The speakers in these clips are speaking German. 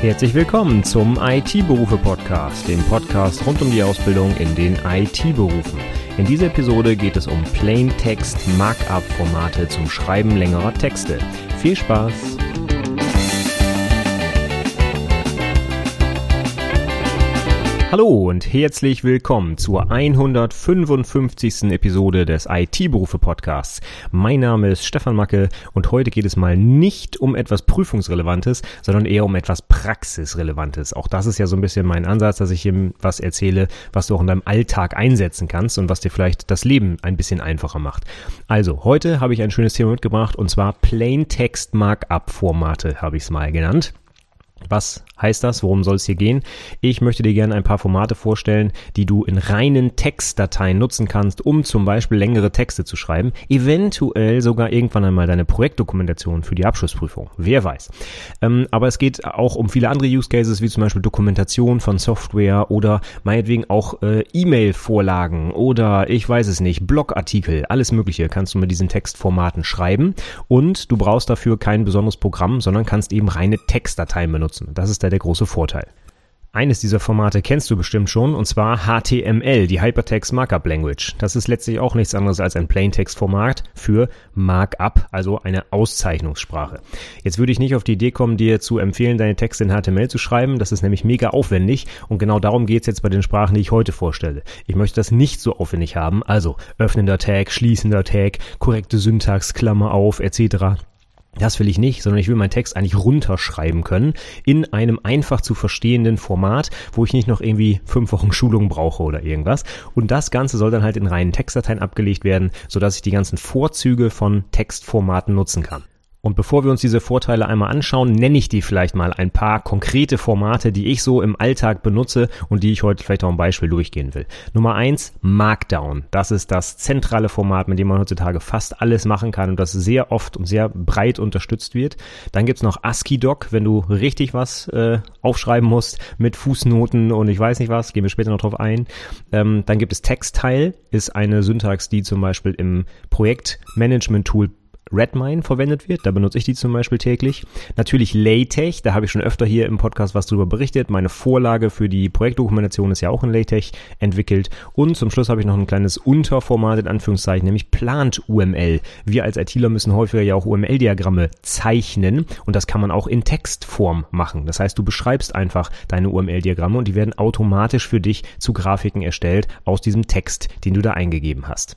Herzlich willkommen zum IT-Berufe-Podcast, dem Podcast rund um die Ausbildung in den IT-Berufen. In dieser Episode geht es um Plain-Text-Markup-Formate zum Schreiben längerer Texte. Viel Spaß! Hallo und herzlich willkommen zur 155. Episode des IT-Berufe Podcasts. Mein Name ist Stefan Macke und heute geht es mal nicht um etwas Prüfungsrelevantes, sondern eher um etwas Praxisrelevantes. Auch das ist ja so ein bisschen mein Ansatz, dass ich ihm was erzähle, was du auch in deinem Alltag einsetzen kannst und was dir vielleicht das Leben ein bisschen einfacher macht. Also, heute habe ich ein schönes Thema mitgebracht und zwar Plain Text Markup Formate habe ich es mal genannt. Was heißt das? Worum soll es hier gehen? Ich möchte dir gerne ein paar Formate vorstellen, die du in reinen Textdateien nutzen kannst, um zum Beispiel längere Texte zu schreiben, eventuell sogar irgendwann einmal deine Projektdokumentation für die Abschlussprüfung. Wer weiß. Ähm, aber es geht auch um viele andere Use Cases, wie zum Beispiel Dokumentation von Software oder meinetwegen auch äh, E-Mail-Vorlagen oder ich weiß es nicht, Blogartikel, alles Mögliche kannst du mit diesen Textformaten schreiben und du brauchst dafür kein besonderes Programm, sondern kannst eben reine Textdateien benutzen benutzen. Das ist da der große Vorteil. Eines dieser Formate kennst du bestimmt schon, und zwar HTML, die Hypertext Markup Language. Das ist letztlich auch nichts anderes als ein Plaintext-Format für Markup, also eine Auszeichnungssprache. Jetzt würde ich nicht auf die Idee kommen, dir zu empfehlen, deine Texte in HTML zu schreiben. Das ist nämlich mega aufwendig und genau darum geht es jetzt bei den Sprachen, die ich heute vorstelle. Ich möchte das nicht so aufwendig haben, also öffnender Tag, schließender Tag, korrekte Syntax, Klammer auf, etc. Das will ich nicht, sondern ich will meinen Text eigentlich runterschreiben können in einem einfach zu verstehenden Format, wo ich nicht noch irgendwie fünf Wochen Schulung brauche oder irgendwas. Und das Ganze soll dann halt in reinen Textdateien abgelegt werden, sodass ich die ganzen Vorzüge von Textformaten nutzen kann. Und bevor wir uns diese Vorteile einmal anschauen, nenne ich dir vielleicht mal ein paar konkrete Formate, die ich so im Alltag benutze und die ich heute vielleicht auch ein Beispiel durchgehen will. Nummer eins, Markdown. Das ist das zentrale Format, mit dem man heutzutage fast alles machen kann und das sehr oft und sehr breit unterstützt wird. Dann gibt's noch ASCII-Doc, wenn du richtig was äh, aufschreiben musst mit Fußnoten und ich weiß nicht was, gehen wir später noch drauf ein. Ähm, dann gibt es Textile, ist eine Syntax, die zum Beispiel im Projektmanagement-Tool Redmine verwendet wird. Da benutze ich die zum Beispiel täglich. Natürlich LaTeX, da habe ich schon öfter hier im Podcast was drüber berichtet. Meine Vorlage für die Projektdokumentation ist ja auch in LaTeX entwickelt. Und zum Schluss habe ich noch ein kleines Unterformat in Anführungszeichen, nämlich Plant UML. Wir als ITler müssen häufiger ja auch UML-Diagramme zeichnen und das kann man auch in Textform machen. Das heißt, du beschreibst einfach deine UML-Diagramme und die werden automatisch für dich zu Grafiken erstellt aus diesem Text, den du da eingegeben hast.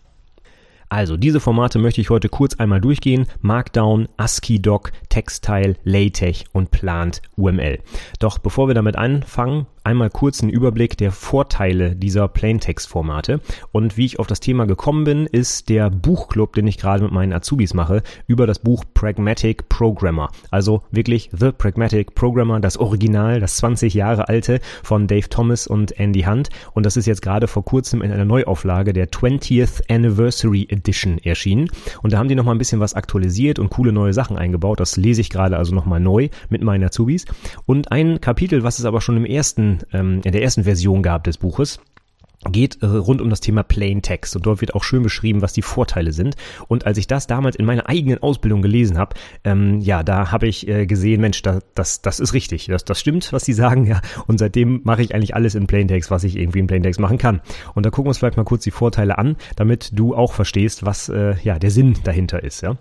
Also, diese Formate möchte ich heute kurz einmal durchgehen. Markdown, ASCII-Doc, Textile, LaTeX und Plant UML. Doch bevor wir damit anfangen, einmal kurz einen Überblick der Vorteile dieser Plaintext-Formate. Und wie ich auf das Thema gekommen bin, ist der Buchclub, den ich gerade mit meinen Azubis mache, über das Buch Pragmatic Programmer. Also wirklich The Pragmatic Programmer, das Original, das 20 Jahre alte von Dave Thomas und Andy Hunt. Und das ist jetzt gerade vor kurzem in einer Neuauflage der 20th Anniversary Edition erschienen. Und da haben die nochmal ein bisschen was aktualisiert und coole neue Sachen eingebaut. Das lese ich gerade also nochmal neu mit meinen Azubis. Und ein Kapitel, was es aber schon im ersten ähm, in der ersten Version gab des Buches geht äh, rund um das Thema Plain Text und dort wird auch schön beschrieben, was die Vorteile sind. Und als ich das damals in meiner eigenen Ausbildung gelesen habe, ähm, ja, da habe ich äh, gesehen, Mensch, da, das, das ist richtig, das, das stimmt, was die sagen, ja. Und seitdem mache ich eigentlich alles in Plain Text, was ich irgendwie in Plain Text machen kann. Und da gucken wir uns vielleicht mal kurz die Vorteile an, damit du auch verstehst, was äh, ja der Sinn dahinter ist, ja.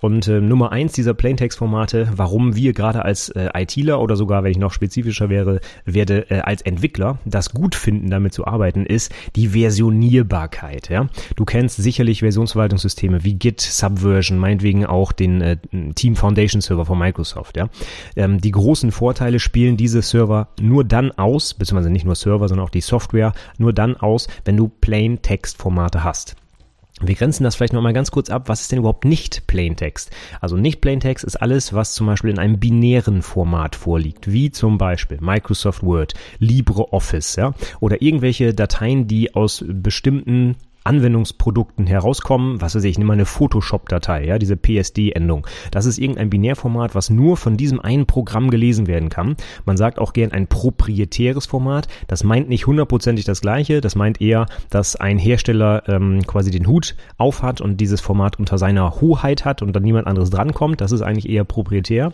Und äh, Nummer eins dieser Plain Text Formate, warum wir gerade als äh, ITler oder sogar, wenn ich noch spezifischer wäre, werde äh, als Entwickler das gut finden, damit zu arbeiten, ist ist die Versionierbarkeit. Ja? Du kennst sicherlich Versionsverwaltungssysteme wie Git, Subversion, meinetwegen auch den äh, Team Foundation Server von Microsoft. Ja? Ähm, die großen Vorteile spielen diese Server nur dann aus, beziehungsweise nicht nur Server, sondern auch die Software, nur dann aus, wenn du Plain Text Formate hast. Wir grenzen das vielleicht nochmal ganz kurz ab. Was ist denn überhaupt nicht Plaintext? Also nicht Plaintext ist alles, was zum Beispiel in einem binären Format vorliegt, wie zum Beispiel Microsoft Word, LibreOffice, ja, oder irgendwelche Dateien, die aus bestimmten Anwendungsprodukten herauskommen, was weiß ich, nimm mal eine Photoshop-Datei, ja, diese PSD-Endung. Das ist irgendein Binärformat, was nur von diesem einen Programm gelesen werden kann. Man sagt auch gern ein proprietäres Format. Das meint nicht hundertprozentig das gleiche. Das meint eher, dass ein Hersteller ähm, quasi den Hut aufhat und dieses Format unter seiner Hoheit hat und dann niemand anderes drankommt. Das ist eigentlich eher proprietär.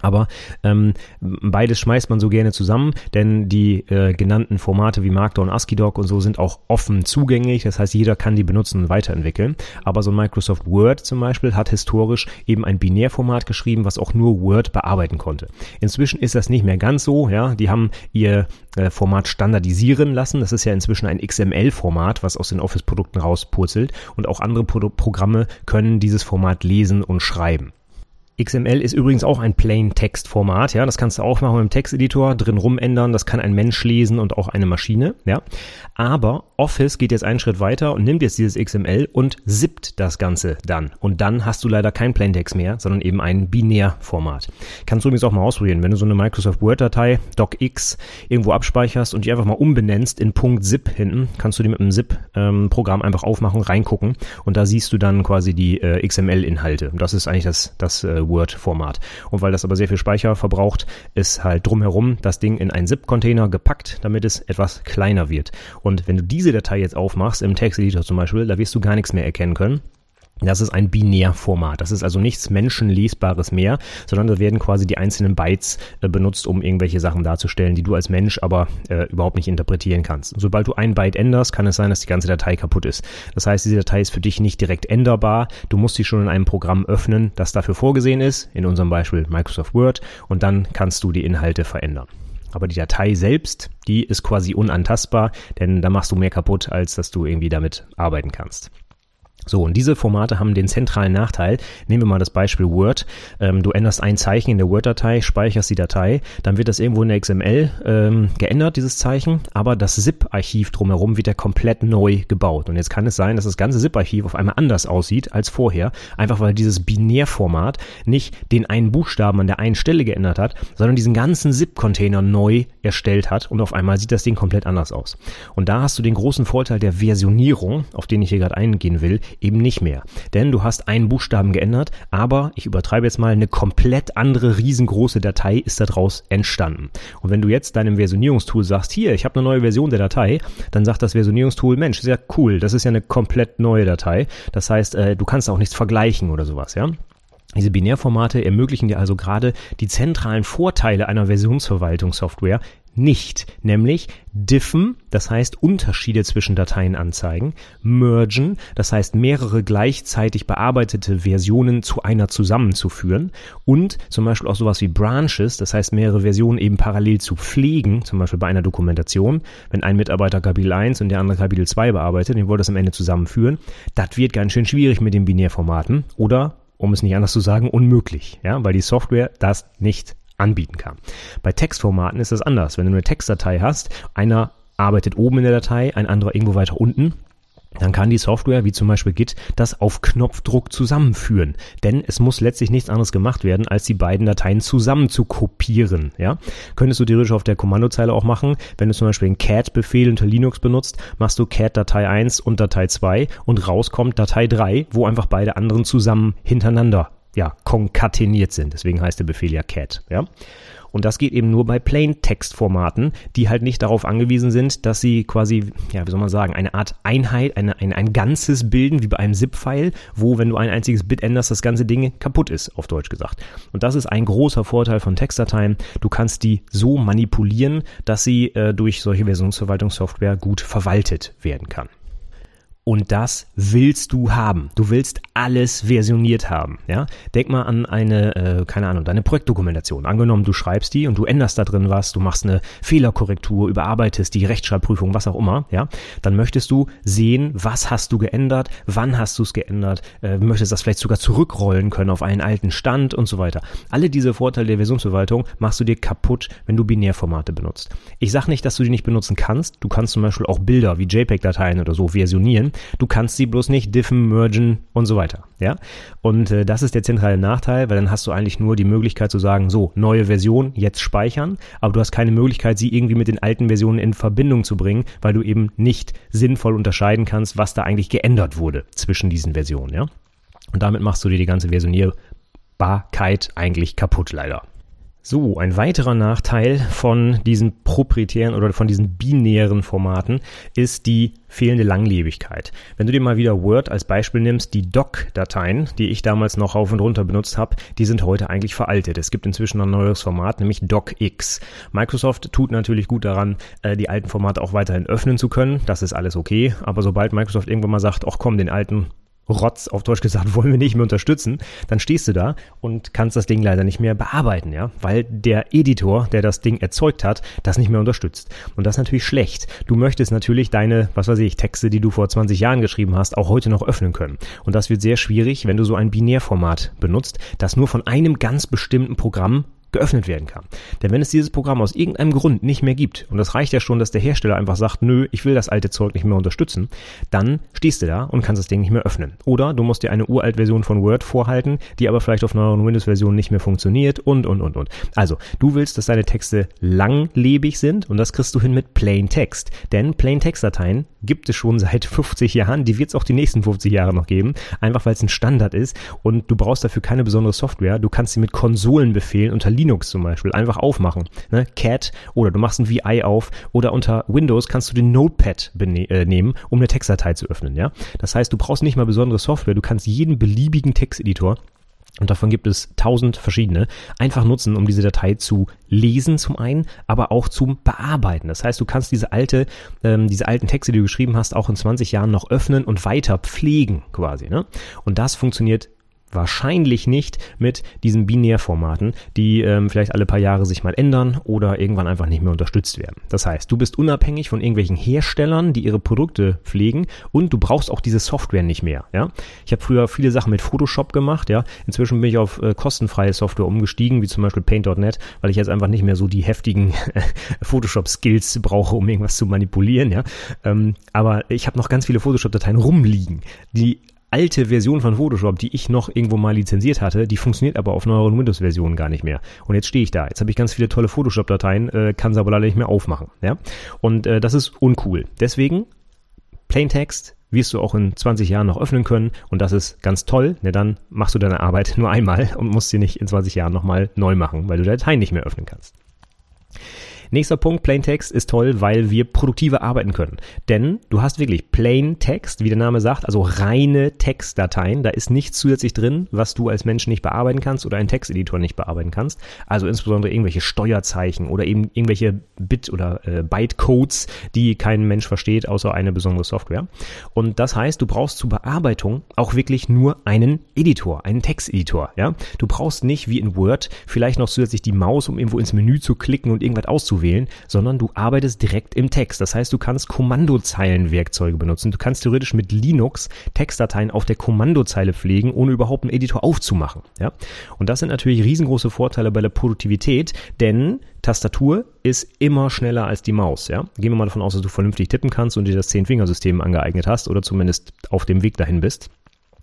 Aber ähm, beides schmeißt man so gerne zusammen, denn die äh, genannten Formate wie Markdown, ASCII-Doc und so sind auch offen zugänglich. Das heißt, jeder kann die benutzen und weiterentwickeln. Aber so ein Microsoft Word zum Beispiel hat historisch eben ein Binärformat geschrieben, was auch nur Word bearbeiten konnte. Inzwischen ist das nicht mehr ganz so. Ja, die haben ihr äh, Format standardisieren lassen. Das ist ja inzwischen ein XML-Format, was aus den Office-Produkten rauspurzelt. Und auch andere Pro Programme können dieses Format lesen und schreiben. XML ist übrigens auch ein Plain Text Format, ja, das kannst du auch machen dem Texteditor, drin rumändern, das kann ein Mensch lesen und auch eine Maschine, ja. Aber Office geht jetzt einen Schritt weiter und nimmt jetzt dieses XML und zippt das Ganze dann. Und dann hast du leider kein Plain Text mehr, sondern eben ein Binärformat. Kannst du übrigens auch mal ausprobieren, wenn du so eine Microsoft Word Datei docx irgendwo abspeicherst und die einfach mal umbenennst in .zip hinten, kannst du die mit einem Zip ähm, einfach aufmachen, reingucken und da siehst du dann quasi die äh, XML Inhalte. Das ist eigentlich das das äh, Word-Format. Und weil das aber sehr viel Speicher verbraucht, ist halt drumherum das Ding in einen ZIP-Container gepackt, damit es etwas kleiner wird. Und wenn du diese Datei jetzt aufmachst, im Texteditor zum Beispiel, da wirst du gar nichts mehr erkennen können. Das ist ein Binärformat. Das ist also nichts Menschenlesbares mehr, sondern da werden quasi die einzelnen Bytes äh, benutzt, um irgendwelche Sachen darzustellen, die du als Mensch aber äh, überhaupt nicht interpretieren kannst. Sobald du ein Byte änderst, kann es sein, dass die ganze Datei kaputt ist. Das heißt, diese Datei ist für dich nicht direkt änderbar. Du musst sie schon in einem Programm öffnen, das dafür vorgesehen ist, in unserem Beispiel Microsoft Word, und dann kannst du die Inhalte verändern. Aber die Datei selbst, die ist quasi unantastbar, denn da machst du mehr kaputt, als dass du irgendwie damit arbeiten kannst. So, und diese Formate haben den zentralen Nachteil. Nehmen wir mal das Beispiel Word. Ähm, du änderst ein Zeichen in der Word-Datei, speicherst die Datei, dann wird das irgendwo in der XML ähm, geändert, dieses Zeichen, aber das ZIP-Archiv drumherum wird ja komplett neu gebaut. Und jetzt kann es sein, dass das ganze ZIP-Archiv auf einmal anders aussieht als vorher, einfach weil dieses Binärformat nicht den einen Buchstaben an der einen Stelle geändert hat, sondern diesen ganzen ZIP-Container neu erstellt hat und auf einmal sieht das Ding komplett anders aus. Und da hast du den großen Vorteil der Versionierung, auf den ich hier gerade eingehen will, eben nicht mehr. Denn du hast einen Buchstaben geändert, aber ich übertreibe jetzt mal, eine komplett andere riesengroße Datei ist daraus entstanden. Und wenn du jetzt deinem Versionierungstool sagst, hier, ich habe eine neue Version der Datei, dann sagt das Versionierungstool, Mensch, ist ja cool, das ist ja eine komplett neue Datei. Das heißt, äh, du kannst auch nichts vergleichen oder sowas, ja. Diese Binärformate ermöglichen dir also gerade die zentralen Vorteile einer Versionsverwaltungssoftware nicht, nämlich diffen, das heißt Unterschiede zwischen Dateien anzeigen, mergen, das heißt mehrere gleichzeitig bearbeitete Versionen zu einer zusammenzuführen und zum Beispiel auch sowas wie Branches, das heißt mehrere Versionen eben parallel zu pflegen, zum Beispiel bei einer Dokumentation, wenn ein Mitarbeiter Kapitel 1 und der andere Kapitel 2 bearbeitet, den wollte das am Ende zusammenführen, das wird ganz schön schwierig mit den Binärformaten oder um es nicht anders zu sagen, unmöglich, ja, weil die Software das nicht anbieten kann. Bei Textformaten ist das anders. Wenn du eine Textdatei hast, einer arbeitet oben in der Datei, ein anderer irgendwo weiter unten, dann kann die Software, wie zum Beispiel Git, das auf Knopfdruck zusammenführen. Denn es muss letztlich nichts anderes gemacht werden, als die beiden Dateien zusammen zu kopieren. Ja? Könntest du theoretisch auf der Kommandozeile auch machen. Wenn du zum Beispiel einen cat-Befehl unter Linux benutzt, machst du cat Datei 1 und Datei 2 und rauskommt Datei 3, wo einfach beide anderen zusammen hintereinander ja, konkateniert sind. Deswegen heißt der Befehl ja cat. Ja? Und das geht eben nur bei Plain-Text-Formaten, die halt nicht darauf angewiesen sind, dass sie quasi, ja, wie soll man sagen, eine Art Einheit, eine, ein, ein Ganzes bilden, wie bei einem ZIP-File, wo, wenn du ein einziges Bit änderst, das ganze Ding kaputt ist, auf Deutsch gesagt. Und das ist ein großer Vorteil von Textdateien. Du kannst die so manipulieren, dass sie äh, durch solche Versionsverwaltungssoftware gut verwaltet werden kann. Und das willst du haben. Du willst alles versioniert haben. Ja? Denk mal an eine, äh, keine Ahnung, deine Projektdokumentation. Angenommen, du schreibst die und du änderst da drin was, du machst eine Fehlerkorrektur, überarbeitest die Rechtschreibprüfung, was auch immer, ja, dann möchtest du sehen, was hast du geändert, wann hast du es geändert, äh, möchtest das vielleicht sogar zurückrollen können auf einen alten Stand und so weiter. Alle diese Vorteile der Versionsverwaltung machst du dir kaputt, wenn du Binärformate benutzt. Ich sage nicht, dass du die nicht benutzen kannst. Du kannst zum Beispiel auch Bilder wie JPEG-Dateien oder so versionieren. Du kannst sie bloß nicht diffen, mergen und so weiter. Ja? Und äh, das ist der zentrale Nachteil, weil dann hast du eigentlich nur die Möglichkeit zu sagen, so, neue Version, jetzt speichern, aber du hast keine Möglichkeit, sie irgendwie mit den alten Versionen in Verbindung zu bringen, weil du eben nicht sinnvoll unterscheiden kannst, was da eigentlich geändert wurde zwischen diesen Versionen. Ja? Und damit machst du dir die ganze Versionierbarkeit eigentlich kaputt, leider. So, ein weiterer Nachteil von diesen proprietären oder von diesen binären Formaten ist die fehlende Langlebigkeit. Wenn du dir mal wieder Word als Beispiel nimmst, die Doc-Dateien, die ich damals noch rauf und runter benutzt habe, die sind heute eigentlich veraltet. Es gibt inzwischen ein neues Format, nämlich DocX. Microsoft tut natürlich gut daran, äh, die alten Formate auch weiterhin öffnen zu können. Das ist alles okay. Aber sobald Microsoft irgendwann mal sagt, ach komm, den alten Rotz auf Deutsch gesagt wollen wir nicht mehr unterstützen, dann stehst du da und kannst das Ding leider nicht mehr bearbeiten, ja, weil der Editor, der das Ding erzeugt hat, das nicht mehr unterstützt. Und das ist natürlich schlecht. Du möchtest natürlich deine, was weiß ich, Texte, die du vor 20 Jahren geschrieben hast, auch heute noch öffnen können. Und das wird sehr schwierig, wenn du so ein Binärformat benutzt, das nur von einem ganz bestimmten Programm geöffnet werden kann. Denn wenn es dieses Programm aus irgendeinem Grund nicht mehr gibt, und das reicht ja schon, dass der Hersteller einfach sagt, nö, ich will das alte Zeug nicht mehr unterstützen, dann stehst du da und kannst das Ding nicht mehr öffnen. Oder du musst dir eine uralt Version von Word vorhalten, die aber vielleicht auf neueren Windows-Versionen nicht mehr funktioniert und, und, und, und. Also, du willst, dass deine Texte langlebig sind und das kriegst du hin mit Plain Text. Denn Plain Text-Dateien gibt es schon seit 50 Jahren, die wird es auch die nächsten 50 Jahre noch geben, einfach weil es ein Standard ist und du brauchst dafür keine besondere Software. Du kannst sie mit Konsolenbefehlen unter Linux zum Beispiel einfach aufmachen. Ne? Cat oder du machst ein VI auf oder unter Windows kannst du den Notepad äh, nehmen, um eine Textdatei zu öffnen. Ja? Das heißt, du brauchst nicht mal besondere Software, du kannst jeden beliebigen Texteditor und davon gibt es tausend verschiedene, einfach nutzen, um diese Datei zu lesen zum einen, aber auch zum Bearbeiten. Das heißt, du kannst diese alte, ähm, diese alten Texte, die du geschrieben hast, auch in 20 Jahren noch öffnen und weiter pflegen quasi. Ne? Und das funktioniert wahrscheinlich nicht mit diesen Binärformaten, die ähm, vielleicht alle paar Jahre sich mal ändern oder irgendwann einfach nicht mehr unterstützt werden. Das heißt, du bist unabhängig von irgendwelchen Herstellern, die ihre Produkte pflegen und du brauchst auch diese Software nicht mehr. Ja? Ich habe früher viele Sachen mit Photoshop gemacht. Ja? Inzwischen bin ich auf äh, kostenfreie Software umgestiegen, wie zum Beispiel Paint.net, weil ich jetzt einfach nicht mehr so die heftigen Photoshop-Skills brauche, um irgendwas zu manipulieren. Ja? Ähm, aber ich habe noch ganz viele Photoshop-Dateien rumliegen, die alte Version von Photoshop, die ich noch irgendwo mal lizenziert hatte, die funktioniert aber auf neueren Windows-Versionen gar nicht mehr. Und jetzt stehe ich da. Jetzt habe ich ganz viele tolle Photoshop-Dateien, äh, kann sie aber leider nicht mehr aufmachen. Ja? Und äh, das ist uncool. Deswegen, Plaintext wirst du auch in 20 Jahren noch öffnen können und das ist ganz toll. Ne, dann machst du deine Arbeit nur einmal und musst sie nicht in 20 Jahren nochmal neu machen, weil du Dateien nicht mehr öffnen kannst. Nächster Punkt, Plain Text ist toll, weil wir produktiver arbeiten können. Denn du hast wirklich Plain Text, wie der Name sagt, also reine Textdateien. Da ist nichts zusätzlich drin, was du als Mensch nicht bearbeiten kannst oder ein Texteditor nicht bearbeiten kannst. Also insbesondere irgendwelche Steuerzeichen oder eben irgendwelche Bit- oder äh, Bytecodes, die kein Mensch versteht, außer eine besondere Software. Und das heißt, du brauchst zur Bearbeitung auch wirklich nur einen Editor, einen Texteditor. Ja? Du brauchst nicht wie in Word vielleicht noch zusätzlich die Maus, um irgendwo ins Menü zu klicken und irgendwas auszuwählen auszuwählen, sondern du arbeitest direkt im Text. Das heißt, du kannst Kommandozeilenwerkzeuge benutzen. Du kannst theoretisch mit Linux Textdateien auf der Kommandozeile pflegen, ohne überhaupt einen Editor aufzumachen. Ja? Und das sind natürlich riesengroße Vorteile bei der Produktivität, denn Tastatur ist immer schneller als die Maus. Ja? Gehen wir mal davon aus, dass du vernünftig tippen kannst und dir das Zehn-Fingersystem angeeignet hast oder zumindest auf dem Weg dahin bist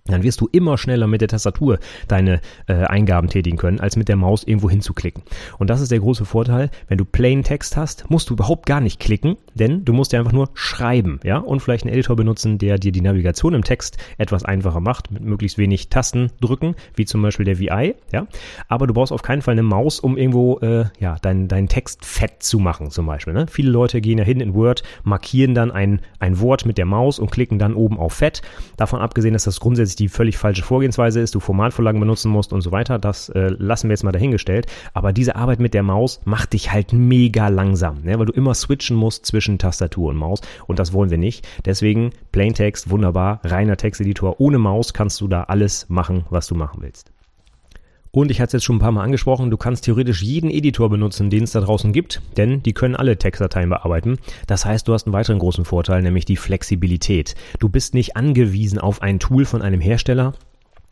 dann wirst du immer schneller mit der Tastatur deine äh, Eingaben tätigen können, als mit der Maus irgendwo hinzuklicken. Und das ist der große Vorteil, wenn du Plain Text hast, musst du überhaupt gar nicht klicken, denn du musst ja einfach nur schreiben, ja, und vielleicht einen Editor benutzen, der dir die Navigation im Text etwas einfacher macht, mit möglichst wenig Tasten drücken, wie zum Beispiel der VI, ja. Aber du brauchst auf keinen Fall eine Maus, um irgendwo, äh, ja, deinen dein Text fett zu machen, zum Beispiel. Ne? Viele Leute gehen ja hin in Word, markieren dann ein, ein Wort mit der Maus und klicken dann oben auf Fett. Davon abgesehen, dass das grundsätzlich es die völlig falsche Vorgehensweise ist, du Formatvorlagen benutzen musst und so weiter, das äh, lassen wir jetzt mal dahingestellt. Aber diese Arbeit mit der Maus macht dich halt mega langsam, ne? weil du immer switchen musst zwischen Tastatur und Maus und das wollen wir nicht. Deswegen Plaintext, wunderbar, reiner Texteditor. Ohne Maus kannst du da alles machen, was du machen willst. Und ich hatte es jetzt schon ein paar Mal angesprochen, du kannst theoretisch jeden Editor benutzen, den es da draußen gibt, denn die können alle Textdateien bearbeiten. Das heißt, du hast einen weiteren großen Vorteil, nämlich die Flexibilität. Du bist nicht angewiesen auf ein Tool von einem Hersteller,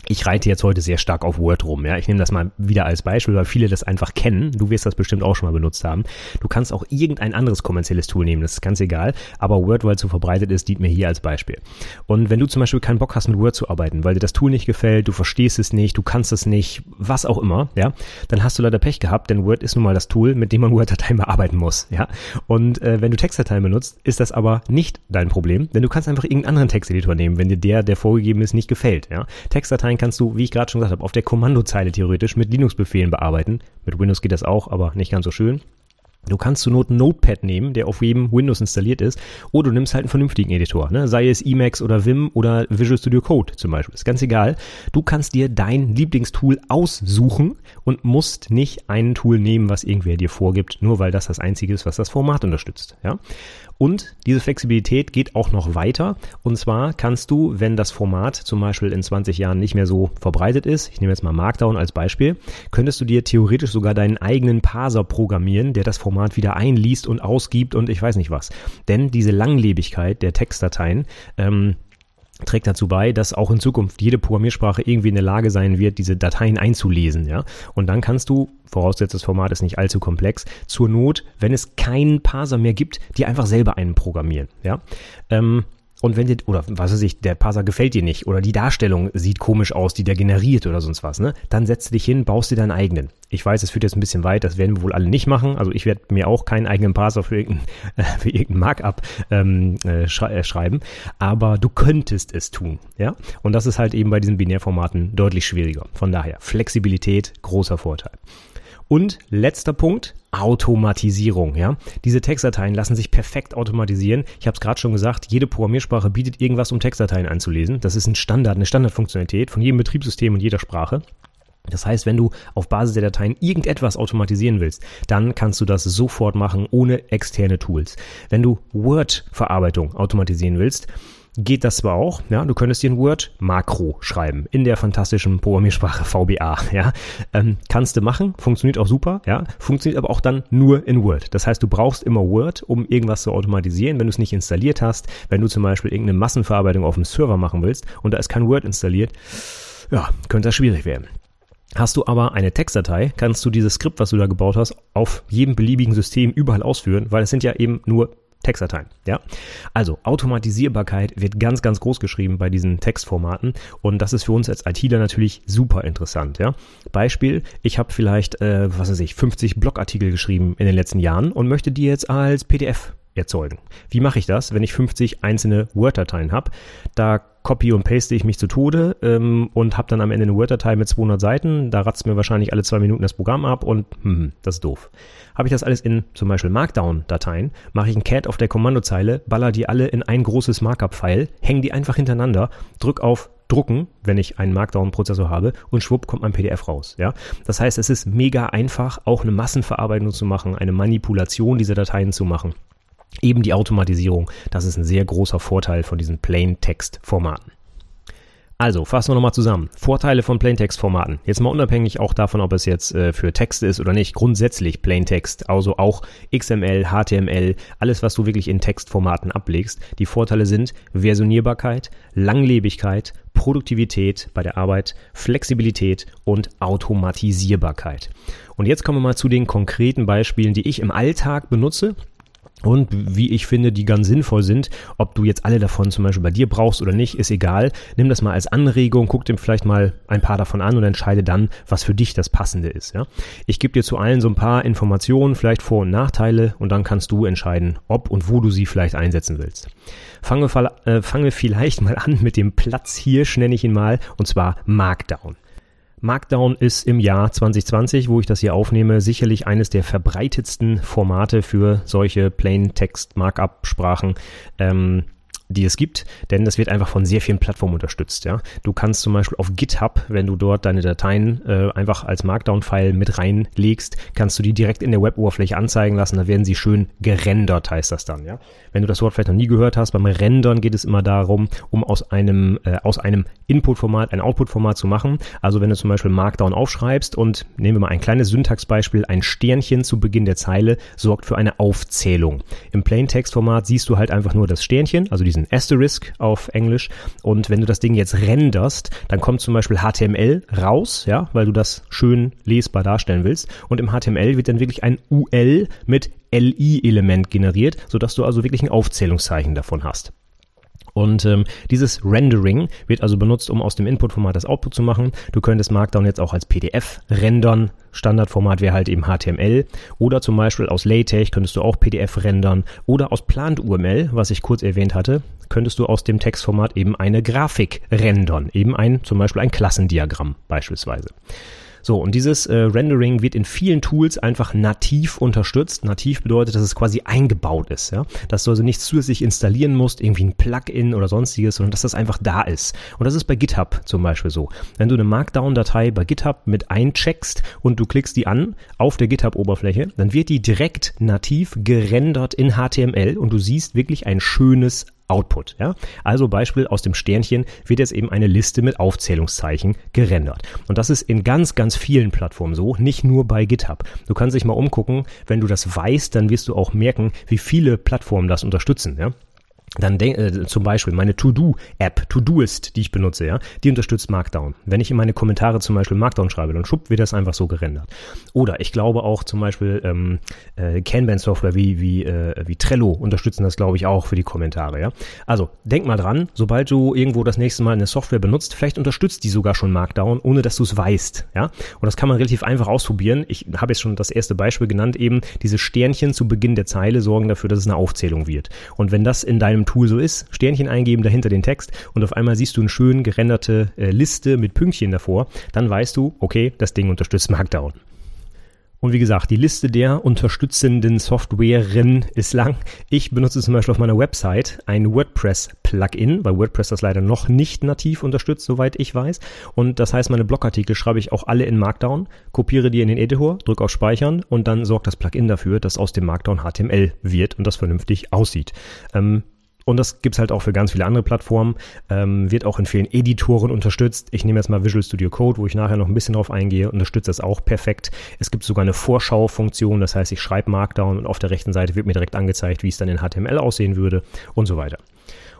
ich reite jetzt heute sehr stark auf Word rum. Ja, ich nehme das mal wieder als Beispiel, weil viele das einfach kennen. Du wirst das bestimmt auch schon mal benutzt haben. Du kannst auch irgendein anderes kommerzielles Tool nehmen. Das ist ganz egal. Aber Word, weil es so verbreitet ist, dient mir hier als Beispiel. Und wenn du zum Beispiel keinen Bock hast, mit Word zu arbeiten, weil dir das Tool nicht gefällt, du verstehst es nicht, du kannst es nicht, was auch immer, ja, dann hast du leider Pech gehabt, denn Word ist nun mal das Tool, mit dem man Word-Dateien bearbeiten muss. Ja, und äh, wenn du Textdateien benutzt, ist das aber nicht dein Problem, denn du kannst einfach irgendeinen anderen Texteditor nehmen, wenn dir der, der vorgegeben ist, nicht gefällt. Ja, Textdateien Textdateien kannst du, wie ich gerade schon gesagt habe, auf der Kommandozeile theoretisch mit Linux-Befehlen bearbeiten. Mit Windows geht das auch, aber nicht ganz so schön. Du kannst zur Not Notepad nehmen, der auf jedem Windows installiert ist, oder du nimmst halt einen vernünftigen Editor, ne? sei es Emacs oder Vim oder Visual Studio Code zum Beispiel. Ist ganz egal. Du kannst dir dein Lieblingstool aussuchen und musst nicht ein Tool nehmen, was irgendwer dir vorgibt, nur weil das das einzige ist, was das Format unterstützt. Ja? Und diese Flexibilität geht auch noch weiter. Und zwar kannst du, wenn das Format zum Beispiel in 20 Jahren nicht mehr so verbreitet ist, ich nehme jetzt mal Markdown als Beispiel, könntest du dir theoretisch sogar deinen eigenen Parser programmieren, der das Format wieder einliest und ausgibt und ich weiß nicht was. Denn diese Langlebigkeit der Textdateien, ähm, trägt dazu bei, dass auch in Zukunft jede Programmiersprache irgendwie in der Lage sein wird, diese Dateien einzulesen, ja. Und dann kannst du, voraussetzt das Format ist nicht allzu komplex, zur Not, wenn es keinen Parser mehr gibt, dir einfach selber einen programmieren, ja. Ähm, und wenn dir, oder was weiß ich, der Parser gefällt dir nicht oder die Darstellung sieht komisch aus, die der generiert oder sonst was, ne? Dann setzt dich hin, baust dir deinen eigenen. Ich weiß, es führt jetzt ein bisschen weit, das werden wir wohl alle nicht machen. Also ich werde mir auch keinen eigenen Parser für irgendein, äh, für irgendein Markup ähm, äh, schrei äh, schreiben. Aber du könntest es tun, ja? Und das ist halt eben bei diesen Binärformaten deutlich schwieriger. Von daher, Flexibilität, großer Vorteil. Und letzter Punkt, Automatisierung. Ja, diese Textdateien lassen sich perfekt automatisieren. Ich habe es gerade schon gesagt, jede Programmiersprache bietet irgendwas, um Textdateien einzulesen. Das ist ein Standard, eine Standardfunktionalität von jedem Betriebssystem und jeder Sprache. Das heißt, wenn du auf Basis der Dateien irgendetwas automatisieren willst, dann kannst du das sofort machen ohne externe Tools. Wenn du Word-Verarbeitung automatisieren willst, geht das zwar auch, ja, du könntest dir ein Word-Makro schreiben in der fantastischen Programmiersprache VBA, ja, ähm, kannst du machen, funktioniert auch super, ja, funktioniert aber auch dann nur in Word. Das heißt, du brauchst immer Word, um irgendwas zu automatisieren, wenn du es nicht installiert hast, wenn du zum Beispiel irgendeine Massenverarbeitung auf dem Server machen willst und da ist kein Word installiert, ja, könnte das schwierig werden. Hast du aber eine Textdatei, kannst du dieses Skript, was du da gebaut hast, auf jedem beliebigen System überall ausführen, weil es sind ja eben nur Textdateien. Ja, also Automatisierbarkeit wird ganz, ganz groß geschrieben bei diesen Textformaten und das ist für uns als ITler natürlich super interessant. Ja, Beispiel: Ich habe vielleicht, äh, was weiß ich, 50 Blogartikel geschrieben in den letzten Jahren und möchte die jetzt als PDF erzeugen. Wie mache ich das, wenn ich 50 einzelne Word-Dateien habe? Da copy und paste ich mich zu Tode ähm, und habe dann am Ende eine Word-Datei mit 200 Seiten. Da ratzt mir wahrscheinlich alle zwei Minuten das Programm ab und hm, das ist doof. Habe ich das alles in zum Beispiel Markdown-Dateien, mache ich ein Cat auf der Kommandozeile, baller die alle in ein großes Markup-File, hänge die einfach hintereinander, drück auf drucken, wenn ich einen Markdown-Prozessor habe und schwupp kommt mein PDF raus. Ja, das heißt, es ist mega einfach, auch eine Massenverarbeitung zu machen, eine Manipulation dieser Dateien zu machen. Eben die Automatisierung, das ist ein sehr großer Vorteil von diesen Plain-Text-Formaten. Also, fassen wir nochmal zusammen. Vorteile von Plaintext-Formaten. Jetzt mal unabhängig auch davon, ob es jetzt äh, für Texte ist oder nicht. Grundsätzlich Plaintext, also auch XML, HTML, alles, was du wirklich in Textformaten ablegst. Die Vorteile sind Versionierbarkeit, Langlebigkeit, Produktivität bei der Arbeit, Flexibilität und Automatisierbarkeit. Und jetzt kommen wir mal zu den konkreten Beispielen, die ich im Alltag benutze und wie ich finde, die ganz sinnvoll sind. Ob du jetzt alle davon zum Beispiel bei dir brauchst oder nicht, ist egal. Nimm das mal als Anregung, guck dir vielleicht mal ein paar davon an und entscheide dann, was für dich das Passende ist. Ja? Ich gebe dir zu allen so ein paar Informationen, vielleicht Vor- und Nachteile und dann kannst du entscheiden, ob und wo du sie vielleicht einsetzen willst. Fangen wir, äh, fangen wir vielleicht mal an mit dem Platzhirsch, nenne ich ihn mal, und zwar Markdown. Markdown ist im Jahr 2020, wo ich das hier aufnehme, sicherlich eines der verbreitetsten Formate für solche Plain Text Markup Sprachen. Ähm, die es gibt, denn das wird einfach von sehr vielen Plattformen unterstützt. Ja, du kannst zum Beispiel auf GitHub, wenn du dort deine Dateien äh, einfach als Markdown-File mit reinlegst, kannst du die direkt in der Web-Oberfläche anzeigen lassen. Da werden sie schön gerendert, heißt das dann. Ja, wenn du das Wort vielleicht noch nie gehört hast, beim Rendern geht es immer darum, um aus einem äh, aus einem Input-Format ein Output-Format zu machen. Also wenn du zum Beispiel Markdown aufschreibst und nehmen wir mal ein kleines Syntaxbeispiel, ein Sternchen zu Beginn der Zeile sorgt für eine Aufzählung. Im Plain-Text-Format siehst du halt einfach nur das Sternchen, also diesen diesen Asterisk auf Englisch. Und wenn du das Ding jetzt renderst, dann kommt zum Beispiel HTML raus, ja, weil du das schön lesbar darstellen willst. Und im HTML wird dann wirklich ein UL mit LI-Element generiert, sodass du also wirklich ein Aufzählungszeichen davon hast. Und ähm, dieses Rendering wird also benutzt, um aus dem Input-Format das Output zu machen. Du könntest Markdown jetzt auch als PDF rendern. Standardformat wäre halt eben HTML. Oder zum Beispiel aus LaTeX könntest du auch PDF rendern. Oder aus Plant UML, was ich kurz erwähnt hatte, könntest du aus dem Textformat eben eine Grafik rendern. Eben ein, zum Beispiel ein Klassendiagramm beispielsweise. So, und dieses äh, Rendering wird in vielen Tools einfach nativ unterstützt. Nativ bedeutet, dass es quasi eingebaut ist. Ja? Dass du also nichts zusätzlich installieren musst, irgendwie ein Plugin oder sonstiges, sondern dass das einfach da ist. Und das ist bei GitHub zum Beispiel so. Wenn du eine Markdown-Datei bei GitHub mit eincheckst und du klickst die an auf der GitHub-Oberfläche, dann wird die direkt nativ gerendert in HTML und du siehst wirklich ein schönes Output. Ja? Also Beispiel aus dem Sternchen wird jetzt eben eine Liste mit Aufzählungszeichen gerendert. Und das ist in ganz, ganz vielen Plattformen so, nicht nur bei GitHub. Du kannst dich mal umgucken, wenn du das weißt, dann wirst du auch merken, wie viele Plattformen das unterstützen. Ja? Dann denk, äh, zum Beispiel meine To-Do-App, To-Doist, die ich benutze, ja, die unterstützt Markdown. Wenn ich in meine Kommentare zum Beispiel Markdown schreibe, dann schub wird das einfach so gerendert. Oder ich glaube auch zum Beispiel ähm, äh, Kanban-Software wie wie äh, wie Trello unterstützen das, glaube ich, auch für die Kommentare, ja. Also denk mal dran, sobald du irgendwo das nächste Mal eine Software benutzt, vielleicht unterstützt die sogar schon Markdown, ohne dass du es weißt, ja. Und das kann man relativ einfach ausprobieren. Ich habe jetzt schon das erste Beispiel genannt, eben diese Sternchen zu Beginn der Zeile sorgen dafür, dass es eine Aufzählung wird. Und wenn das in deinem einem Tool so ist, Sternchen eingeben, dahinter den Text und auf einmal siehst du eine schön gerenderte äh, Liste mit Pünktchen davor, dann weißt du, okay, das Ding unterstützt Markdown. Und wie gesagt, die Liste der unterstützenden Softwaren ist lang. Ich benutze zum Beispiel auf meiner Website ein WordPress-Plugin, weil WordPress das leider noch nicht nativ unterstützt, soweit ich weiß. Und das heißt, meine Blogartikel schreibe ich auch alle in Markdown, kopiere die in den Editor, drücke auf Speichern und dann sorgt das Plugin dafür, dass aus dem Markdown HTML wird und das vernünftig aussieht. Ähm, und das gibt's halt auch für ganz viele andere Plattformen. Ähm, wird auch in vielen Editoren unterstützt. Ich nehme jetzt mal Visual Studio Code, wo ich nachher noch ein bisschen drauf eingehe, unterstützt das auch perfekt. Es gibt sogar eine Vorschaufunktion, das heißt, ich schreibe Markdown und auf der rechten Seite wird mir direkt angezeigt, wie es dann in HTML aussehen würde und so weiter.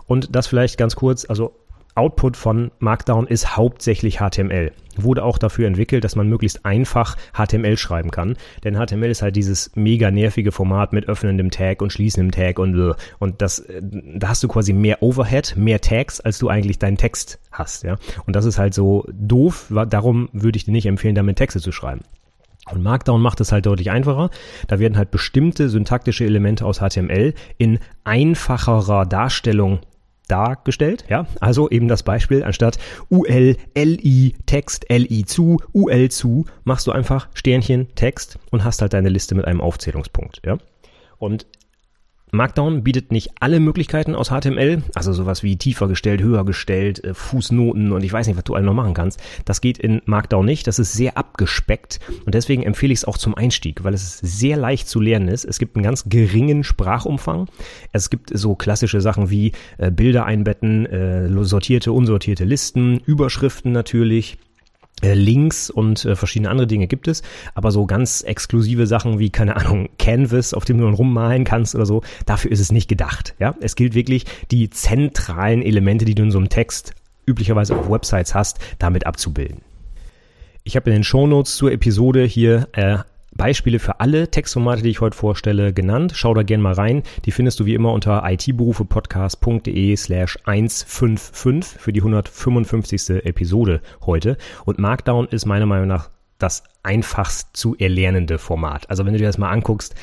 Und das vielleicht ganz kurz, also Output von Markdown ist hauptsächlich HTML. Wurde auch dafür entwickelt, dass man möglichst einfach HTML schreiben kann. Denn HTML ist halt dieses mega nervige Format mit öffnendem Tag und schließendem Tag und und das äh, da hast du quasi mehr Overhead, mehr Tags, als du eigentlich deinen Text hast, ja. Und das ist halt so doof, darum würde ich dir nicht empfehlen, damit Texte zu schreiben. Und Markdown macht es halt deutlich einfacher. Da werden halt bestimmte syntaktische Elemente aus HTML in einfacherer Darstellung dargestellt. Ja, also eben das Beispiel anstatt UL, LI, Text, LI zu, UL zu, machst du einfach Sternchen, Text und hast halt deine Liste mit einem Aufzählungspunkt. Ja, und Markdown bietet nicht alle Möglichkeiten aus HTML, also sowas wie tiefer gestellt, höher gestellt, äh, Fußnoten und ich weiß nicht, was du alle noch machen kannst. Das geht in Markdown nicht. Das ist sehr abgespeckt und deswegen empfehle ich es auch zum Einstieg, weil es sehr leicht zu lernen ist. Es gibt einen ganz geringen Sprachumfang. Es gibt so klassische Sachen wie äh, Bilder einbetten, äh, sortierte, unsortierte Listen, Überschriften natürlich Links und äh, verschiedene andere Dinge gibt es, aber so ganz exklusive Sachen wie, keine Ahnung, Canvas, auf dem du dann rummalen kannst oder so, dafür ist es nicht gedacht. Ja, Es gilt wirklich, die zentralen Elemente, die du in so einem Text üblicherweise auf Websites hast, damit abzubilden. Ich habe in den Shownotes zur Episode hier äh, Beispiele für alle Textformate, die ich heute vorstelle, genannt. Schau da gerne mal rein. Die findest du wie immer unter itberufepodcast.de slash 155 für die 155. Episode heute. Und Markdown ist meiner Meinung nach das einfachst zu erlernende Format. Also wenn du dir das mal anguckst,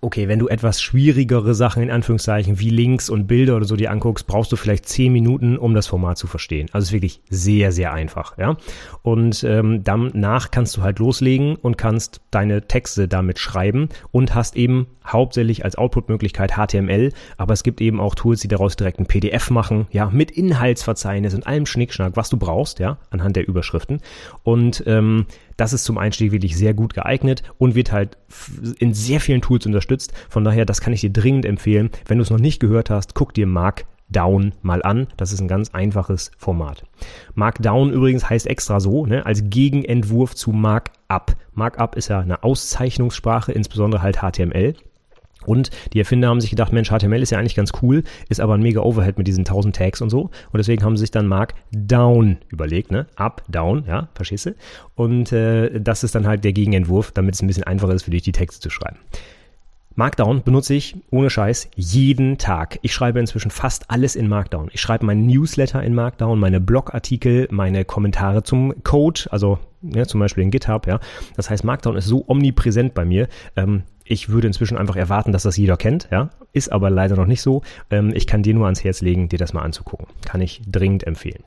okay, wenn du etwas schwierigere Sachen in Anführungszeichen wie Links und Bilder oder so dir anguckst, brauchst du vielleicht zehn Minuten, um das Format zu verstehen. Also es ist wirklich sehr, sehr einfach, ja. Und ähm, danach kannst du halt loslegen und kannst deine Texte damit schreiben und hast eben hauptsächlich als Output-Möglichkeit HTML, aber es gibt eben auch Tools, die daraus direkt ein PDF machen, ja, mit Inhaltsverzeichnis und allem Schnickschnack, was du brauchst, ja, anhand der Überschriften. Und ähm, das ist zum Einstieg wirklich sehr gut geeignet und wird halt in sehr vielen Tools unterstützt. Von daher, das kann ich dir dringend empfehlen. Wenn du es noch nicht gehört hast, guck dir Markdown mal an. Das ist ein ganz einfaches Format. Markdown übrigens heißt extra so, ne, als Gegenentwurf zu Markup. Markup ist ja eine Auszeichnungssprache, insbesondere halt HTML. Und die Erfinder haben sich gedacht, Mensch, HTML ist ja eigentlich ganz cool, ist aber ein mega Overhead mit diesen 1000 Tags und so. Und deswegen haben sie sich dann Markdown überlegt, ne? Up, down, ja, verstehst du? Und äh, das ist dann halt der Gegenentwurf, damit es ein bisschen einfacher ist für dich, die Texte zu schreiben. Markdown benutze ich ohne Scheiß jeden Tag. Ich schreibe inzwischen fast alles in Markdown. Ich schreibe meinen Newsletter in Markdown, meine Blogartikel, meine Kommentare zum Code, also ja, zum Beispiel in GitHub. Ja, das heißt, Markdown ist so omnipräsent bei mir. Ähm, ich würde inzwischen einfach erwarten, dass das jeder kennt. Ja, ist aber leider noch nicht so. Ähm, ich kann dir nur ans Herz legen, dir das mal anzugucken. Kann ich dringend empfehlen.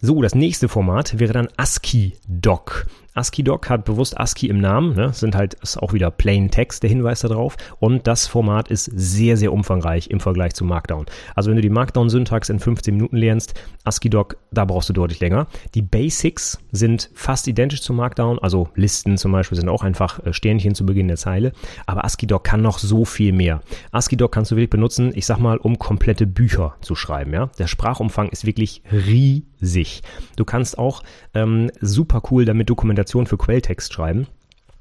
So, das nächste Format wäre dann ASCII Doc. ASCII-Doc hat bewusst ASCII im Namen, ne? sind halt ist auch wieder Plain Text, der Hinweis darauf. Und das Format ist sehr, sehr umfangreich im Vergleich zu Markdown. Also wenn du die Markdown-Syntax in 15 Minuten lernst, ASCII-Doc, da brauchst du deutlich länger. Die Basics sind fast identisch zu Markdown, also Listen zum Beispiel sind auch einfach äh, Sternchen zu Beginn der Zeile. Aber ASCII-Doc kann noch so viel mehr. ASCII-Doc kannst du wirklich benutzen, ich sag mal, um komplette Bücher zu schreiben. Ja? Der Sprachumfang ist wirklich riesig. Du kannst auch ähm, super cool damit Dokumentation Dokumentation für Quelltext schreiben.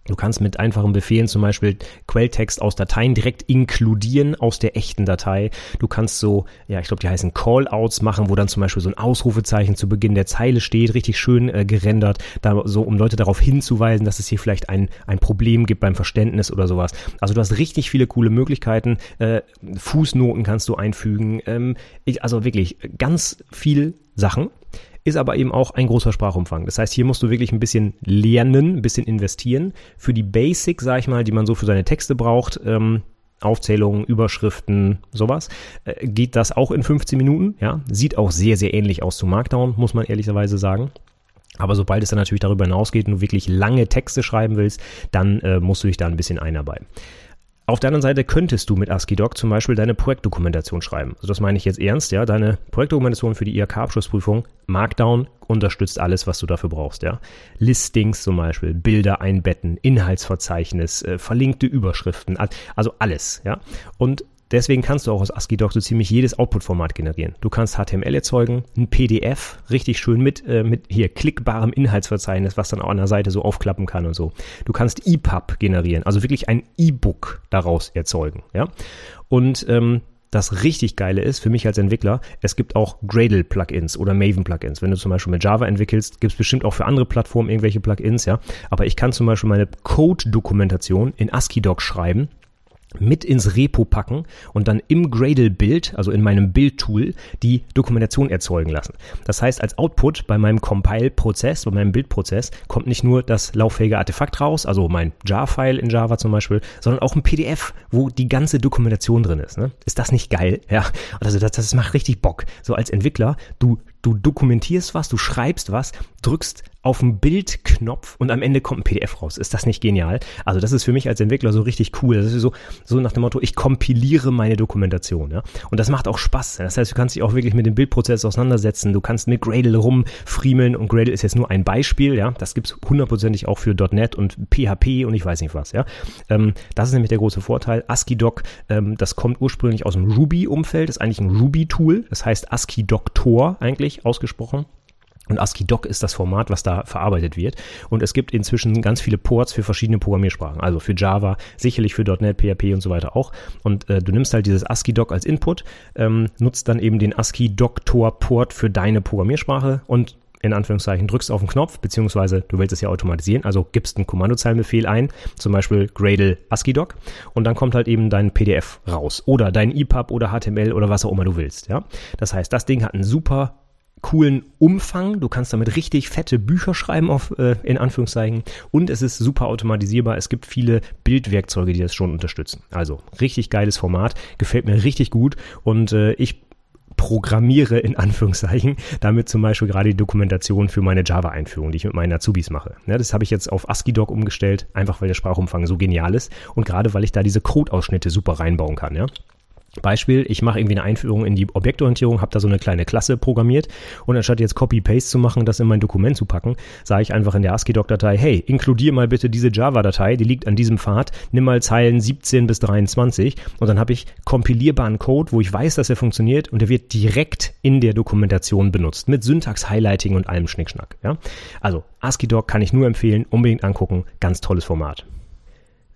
Du kannst mit einfachen Befehlen zum Beispiel Quelltext aus Dateien direkt inkludieren aus der echten Datei. Du kannst so, ja, ich glaube, die heißen Callouts machen, wo dann zum Beispiel so ein Ausrufezeichen zu Beginn der Zeile steht, richtig schön äh, gerendert, da, so um Leute darauf hinzuweisen, dass es hier vielleicht ein, ein Problem gibt beim Verständnis oder sowas. Also du hast richtig viele coole Möglichkeiten. Äh, Fußnoten kannst du einfügen. Ähm, ich, also wirklich ganz viel Sachen ist aber eben auch ein großer Sprachumfang. Das heißt, hier musst du wirklich ein bisschen lernen, ein bisschen investieren. Für die Basics, sag ich mal, die man so für seine Texte braucht, ähm, Aufzählungen, Überschriften, sowas, äh, geht das auch in 15 Minuten. Ja, sieht auch sehr, sehr ähnlich aus zu Markdown, muss man ehrlicherweise sagen. Aber sobald es dann natürlich darüber hinausgeht und du wirklich lange Texte schreiben willst, dann äh, musst du dich da ein bisschen einarbeiten. Auf der anderen Seite könntest du mit ASCII-Doc zum Beispiel deine Projektdokumentation schreiben. Also das meine ich jetzt ernst, ja. Deine Projektdokumentation für die IHK-Abschlussprüfung, Markdown unterstützt alles, was du dafür brauchst, ja. Listings zum Beispiel, Bilder einbetten, Inhaltsverzeichnis, äh, verlinkte Überschriften, also alles, ja. Und Deswegen kannst du auch aus ASCII-Doc so ziemlich jedes Output-Format generieren. Du kannst HTML erzeugen, ein PDF, richtig schön mit, äh, mit hier klickbarem Inhaltsverzeichnis, was dann auch an der Seite so aufklappen kann und so. Du kannst EPUB generieren, also wirklich ein E-Book daraus erzeugen, ja. Und ähm, das richtig Geile ist für mich als Entwickler, es gibt auch Gradle-Plugins oder Maven-Plugins. Wenn du zum Beispiel mit Java entwickelst, gibt es bestimmt auch für andere Plattformen irgendwelche Plugins, ja. Aber ich kann zum Beispiel meine Code-Dokumentation in ASCII-Doc schreiben mit ins Repo packen und dann im Gradle-Bild, also in meinem Bild-Tool, die Dokumentation erzeugen lassen. Das heißt, als Output bei meinem Compile-Prozess, bei meinem Bildprozess, kommt nicht nur das lauffähige Artefakt raus, also mein Jar-File in Java zum Beispiel, sondern auch ein PDF, wo die ganze Dokumentation drin ist. Ne? Ist das nicht geil? Ja, also das, das macht richtig Bock. So als Entwickler, du, du dokumentierst was, du schreibst was, drückst auf den Bildknopf und am Ende kommt ein PDF raus. Ist das nicht genial? Also das ist für mich als Entwickler so richtig cool. Das ist so, so nach dem Motto, ich kompiliere meine Dokumentation. Ja? Und das macht auch Spaß. Das heißt, du kannst dich auch wirklich mit dem Bildprozess auseinandersetzen. Du kannst mit Gradle rumfriemeln und Gradle ist jetzt nur ein Beispiel. Ja, Das gibt's hundertprozentig auch für .NET und PHP und ich weiß nicht was. Ja, ähm, Das ist nämlich der große Vorteil. ASCII-Doc, ähm, das kommt ursprünglich aus dem Ruby-Umfeld, ist eigentlich ein Ruby-Tool. Das heißt ASCII-Doctor eigentlich ausgesprochen. Und ASCII-Doc ist das Format, was da verarbeitet wird. Und es gibt inzwischen ganz viele Ports für verschiedene Programmiersprachen. Also für Java, sicherlich für .NET, PHP und so weiter auch. Und äh, du nimmst halt dieses ASCII-Doc als Input, ähm, nutzt dann eben den ASCII-Doctor-Port für deine Programmiersprache und in Anführungszeichen drückst auf den Knopf, beziehungsweise du willst es ja automatisieren, also gibst einen Kommandozeilenbefehl ein, zum Beispiel Gradle ASCII-Doc und dann kommt halt eben dein PDF raus oder dein EPUB oder HTML oder was auch immer du willst, ja. Das heißt, das Ding hat einen super coolen Umfang. Du kannst damit richtig fette Bücher schreiben, auf, äh, in Anführungszeichen. Und es ist super automatisierbar. Es gibt viele Bildwerkzeuge, die das schon unterstützen. Also richtig geiles Format. Gefällt mir richtig gut. Und äh, ich programmiere in Anführungszeichen damit zum Beispiel gerade die Dokumentation für meine Java-Einführung, die ich mit meinen Azubis mache. Ja, das habe ich jetzt auf ASCII-Doc umgestellt, einfach weil der Sprachumfang so genial ist und gerade weil ich da diese Code-Ausschnitte super reinbauen kann. Ja. Beispiel, ich mache irgendwie eine Einführung in die Objektorientierung, habe da so eine kleine Klasse programmiert und anstatt jetzt Copy-Paste zu machen, das in mein Dokument zu packen, sage ich einfach in der ASCII-Doc-Datei, hey, inkludier mal bitte diese Java-Datei, die liegt an diesem Pfad, nimm mal Zeilen 17 bis 23 und dann habe ich kompilierbaren Code, wo ich weiß, dass er funktioniert und der wird direkt in der Dokumentation benutzt, mit Syntax-Highlighting und allem Schnickschnack. Ja? Also ASCII-Doc kann ich nur empfehlen, unbedingt angucken, ganz tolles Format.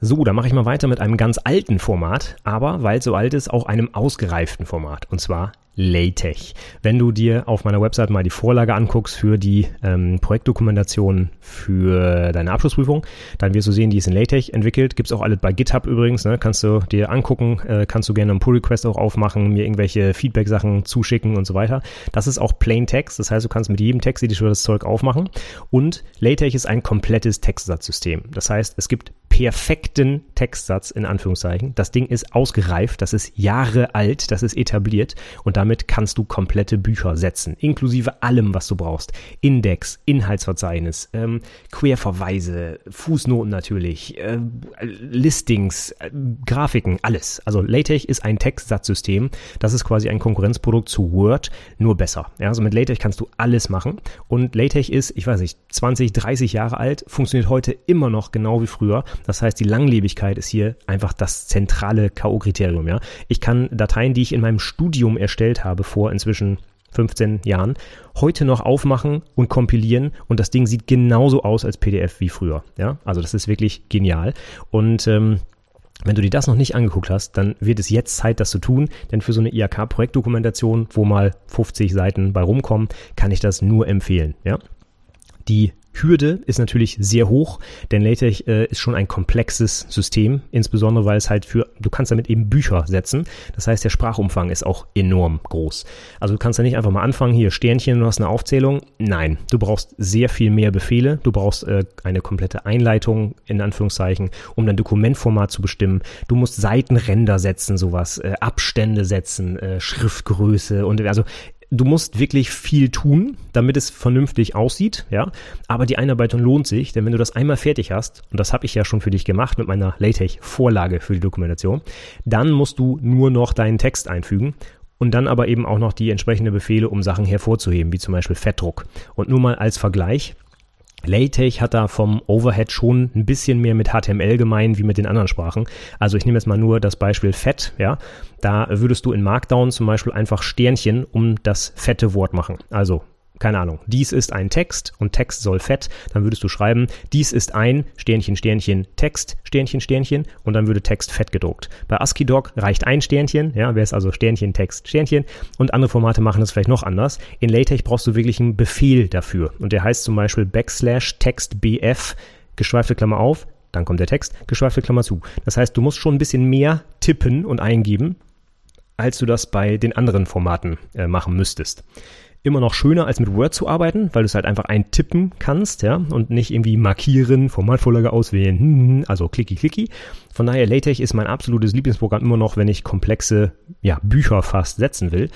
So, da mache ich mal weiter mit einem ganz alten Format, aber weil so alt ist, auch einem ausgereiften Format. Und zwar LaTeX. Wenn du dir auf meiner Website mal die Vorlage anguckst für die ähm, Projektdokumentation für deine Abschlussprüfung, dann wirst du sehen, die ist in LaTeX entwickelt. Gibt's auch alle bei GitHub übrigens. Ne? Kannst du dir angucken, äh, kannst du gerne einen Pull-Request auch aufmachen, mir irgendwelche Feedback-Sachen zuschicken und so weiter. Das ist auch Plain Text. Das heißt, du kannst mit jedem Texteditor das Zeug aufmachen. Und LaTeX ist ein komplettes Textsatzsystem. Das heißt, es gibt perfekten Textsatz in Anführungszeichen. Das Ding ist ausgereift, das ist Jahre alt, das ist etabliert und damit kannst du komplette Bücher setzen, inklusive allem, was du brauchst. Index, Inhaltsverzeichnis, ähm, Querverweise, Fußnoten natürlich, äh, Listings, äh, Grafiken, alles. Also LaTeX ist ein Textsatzsystem, das ist quasi ein Konkurrenzprodukt zu Word, nur besser. Ja, also mit LaTeX kannst du alles machen und LaTeX ist, ich weiß nicht, 20, 30 Jahre alt, funktioniert heute immer noch genau wie früher. Das heißt, die Langlebigkeit ist hier einfach das zentrale K.O.-Kriterium. Ja? Ich kann Dateien, die ich in meinem Studium erstellt habe, vor inzwischen 15 Jahren, heute noch aufmachen und kompilieren und das Ding sieht genauso aus als PDF wie früher. Ja? Also das ist wirklich genial. Und ähm, wenn du dir das noch nicht angeguckt hast, dann wird es jetzt Zeit, das zu tun, denn für so eine IHK-Projektdokumentation, wo mal 50 Seiten bei rumkommen, kann ich das nur empfehlen. Ja? Die Hürde ist natürlich sehr hoch, denn LaTeX äh, ist schon ein komplexes System, insbesondere weil es halt für, du kannst damit eben Bücher setzen. Das heißt, der Sprachumfang ist auch enorm groß. Also du kannst ja nicht einfach mal anfangen, hier Sternchen, du hast eine Aufzählung. Nein, du brauchst sehr viel mehr Befehle. Du brauchst äh, eine komplette Einleitung, in Anführungszeichen, um dein Dokumentformat zu bestimmen. Du musst Seitenränder setzen, sowas, äh, Abstände setzen, äh, Schriftgröße und also du musst wirklich viel tun, damit es vernünftig aussieht, ja. Aber die Einarbeitung lohnt sich, denn wenn du das einmal fertig hast, und das habe ich ja schon für dich gemacht mit meiner LaTeX-Vorlage für die Dokumentation, dann musst du nur noch deinen Text einfügen und dann aber eben auch noch die entsprechenden Befehle, um Sachen hervorzuheben, wie zum Beispiel Fettdruck. Und nur mal als Vergleich, LaTeX hat da vom Overhead schon ein bisschen mehr mit HTML gemein wie mit den anderen Sprachen. Also ich nehme jetzt mal nur das Beispiel Fett, ja. Da würdest du in Markdown zum Beispiel einfach Sternchen um das fette Wort machen. Also keine Ahnung, dies ist ein Text und Text soll fett, dann würdest du schreiben, dies ist ein Sternchen, Sternchen, Text, Sternchen, Sternchen und dann würde Text fett gedruckt. Bei ASCII-Doc reicht ein Sternchen, ja, wäre es also Sternchen, Text, Sternchen und andere Formate machen das vielleicht noch anders. In LaTeX brauchst du wirklich einen Befehl dafür und der heißt zum Beispiel Backslash Text BF, geschweifte Klammer auf, dann kommt der Text, geschweifte Klammer zu. Das heißt, du musst schon ein bisschen mehr tippen und eingeben, als du das bei den anderen Formaten äh, machen müsstest immer noch schöner als mit Word zu arbeiten, weil du es halt einfach eintippen kannst, ja, und nicht irgendwie markieren, Formatvorlage auswählen, hm, hm, hm, also klicki klicki. Von daher LaTeX ist mein absolutes Lieblingsprogramm immer noch, wenn ich komplexe ja, Bücher fast setzen will.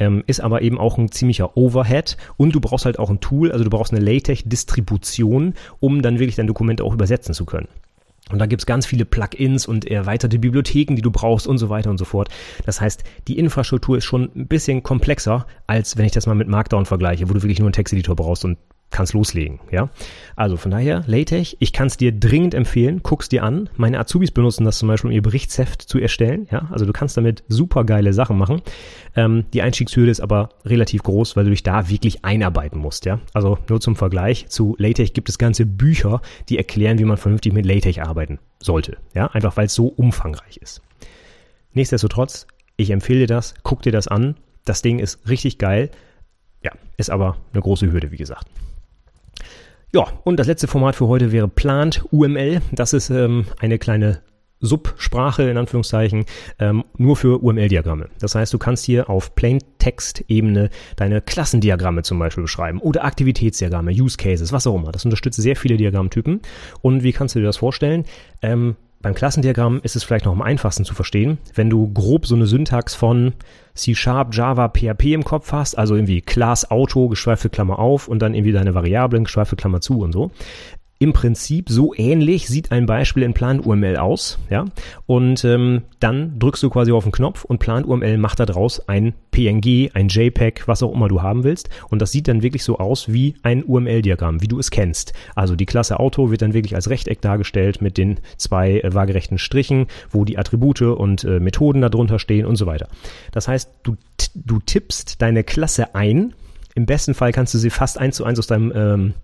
Ähm, ist aber eben auch ein ziemlicher Overhead und du brauchst halt auch ein Tool, also du brauchst eine LaTeX-Distribution, um dann wirklich dein Dokument auch übersetzen zu können. Und da gibt's ganz viele Plugins und erweiterte Bibliotheken, die du brauchst und so weiter und so fort. Das heißt, die Infrastruktur ist schon ein bisschen komplexer, als wenn ich das mal mit Markdown vergleiche, wo du wirklich nur einen Texteditor brauchst und kannst loslegen, ja. Also von daher, LaTeX, ich kann es dir dringend empfehlen, guck's dir an. Meine Azubis benutzen das zum Beispiel, um ihr Berichtsheft zu erstellen, ja. Also du kannst damit super geile Sachen machen. Ähm, die Einstiegshürde ist aber relativ groß, weil du dich da wirklich einarbeiten musst, ja. Also nur zum Vergleich, zu LaTeX gibt es ganze Bücher, die erklären, wie man vernünftig mit LaTeX arbeiten sollte, ja. Einfach weil es so umfangreich ist. Nichtsdestotrotz, ich empfehle dir das, guck dir das an. Das Ding ist richtig geil. Ja, ist aber eine große Hürde, wie gesagt. Ja, und das letzte Format für heute wäre Plant UML. Das ist ähm, eine kleine Subsprache in Anführungszeichen ähm, nur für UML-Diagramme. Das heißt, du kannst hier auf Plain-Text-Ebene deine Klassendiagramme zum Beispiel beschreiben oder Aktivitätsdiagramme, Use Cases, was auch immer. Das unterstützt sehr viele Diagrammtypen. Und wie kannst du dir das vorstellen? Ähm, beim Klassendiagramm ist es vielleicht noch am einfachsten zu verstehen, wenn du grob so eine Syntax von C Sharp, Java, PHP im Kopf hast, also irgendwie Class Auto, geschweifte Klammer auf und dann irgendwie deine Variablen, geschweifte Klammer zu und so im Prinzip so ähnlich sieht ein Beispiel in Plan-UML aus, ja. Und ähm, dann drückst du quasi auf den Knopf und Plan-UML macht daraus ein PNG, ein JPEG, was auch immer du haben willst. Und das sieht dann wirklich so aus wie ein UML-Diagramm, wie du es kennst. Also die Klasse Auto wird dann wirklich als Rechteck dargestellt mit den zwei äh, waagerechten Strichen, wo die Attribute und äh, Methoden darunter stehen und so weiter. Das heißt, du, du tippst deine Klasse ein. Im besten Fall kannst du sie fast eins zu eins aus deinem ähm,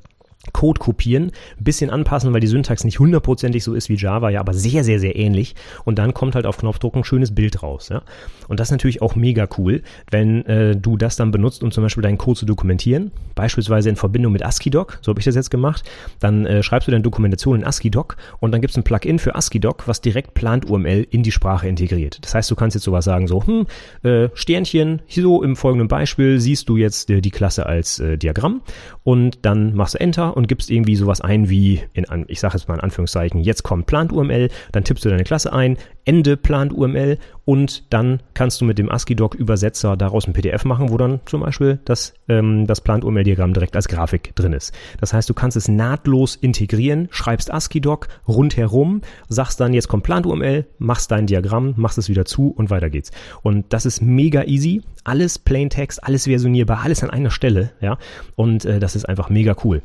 Code kopieren, ein bisschen anpassen, weil die Syntax nicht hundertprozentig so ist wie Java, ja, aber sehr, sehr, sehr ähnlich. Und dann kommt halt auf Knopfdruck ein schönes Bild raus. Ja? Und das ist natürlich auch mega cool, wenn äh, du das dann benutzt, um zum Beispiel deinen Code zu dokumentieren, beispielsweise in Verbindung mit ASCII-Doc, so habe ich das jetzt gemacht. Dann äh, schreibst du deine Dokumentation in ASCII-Doc und dann gibt es ein Plugin für ASCII-Doc, was direkt plant UML in die Sprache integriert. Das heißt, du kannst jetzt sowas sagen, so, hm, äh, Sternchen, hier so im folgenden Beispiel siehst du jetzt äh, die Klasse als äh, Diagramm und dann machst du Enter und gibst irgendwie sowas ein wie, in, ich sage jetzt mal in Anführungszeichen, jetzt kommt Plant UML, dann tippst du deine Klasse ein, Ende Plant UML und dann kannst du mit dem ASCII-Doc-Übersetzer daraus ein PDF machen, wo dann zum Beispiel das, ähm, das Plant UML-Diagramm direkt als Grafik drin ist. Das heißt, du kannst es nahtlos integrieren, schreibst ASCII-Doc rundherum, sagst dann, jetzt kommt Plant UML, machst dein Diagramm, machst es wieder zu und weiter geht's. Und das ist mega easy. Alles Plaintext, alles versionierbar, alles an einer Stelle, ja. Und äh, das ist einfach mega cool.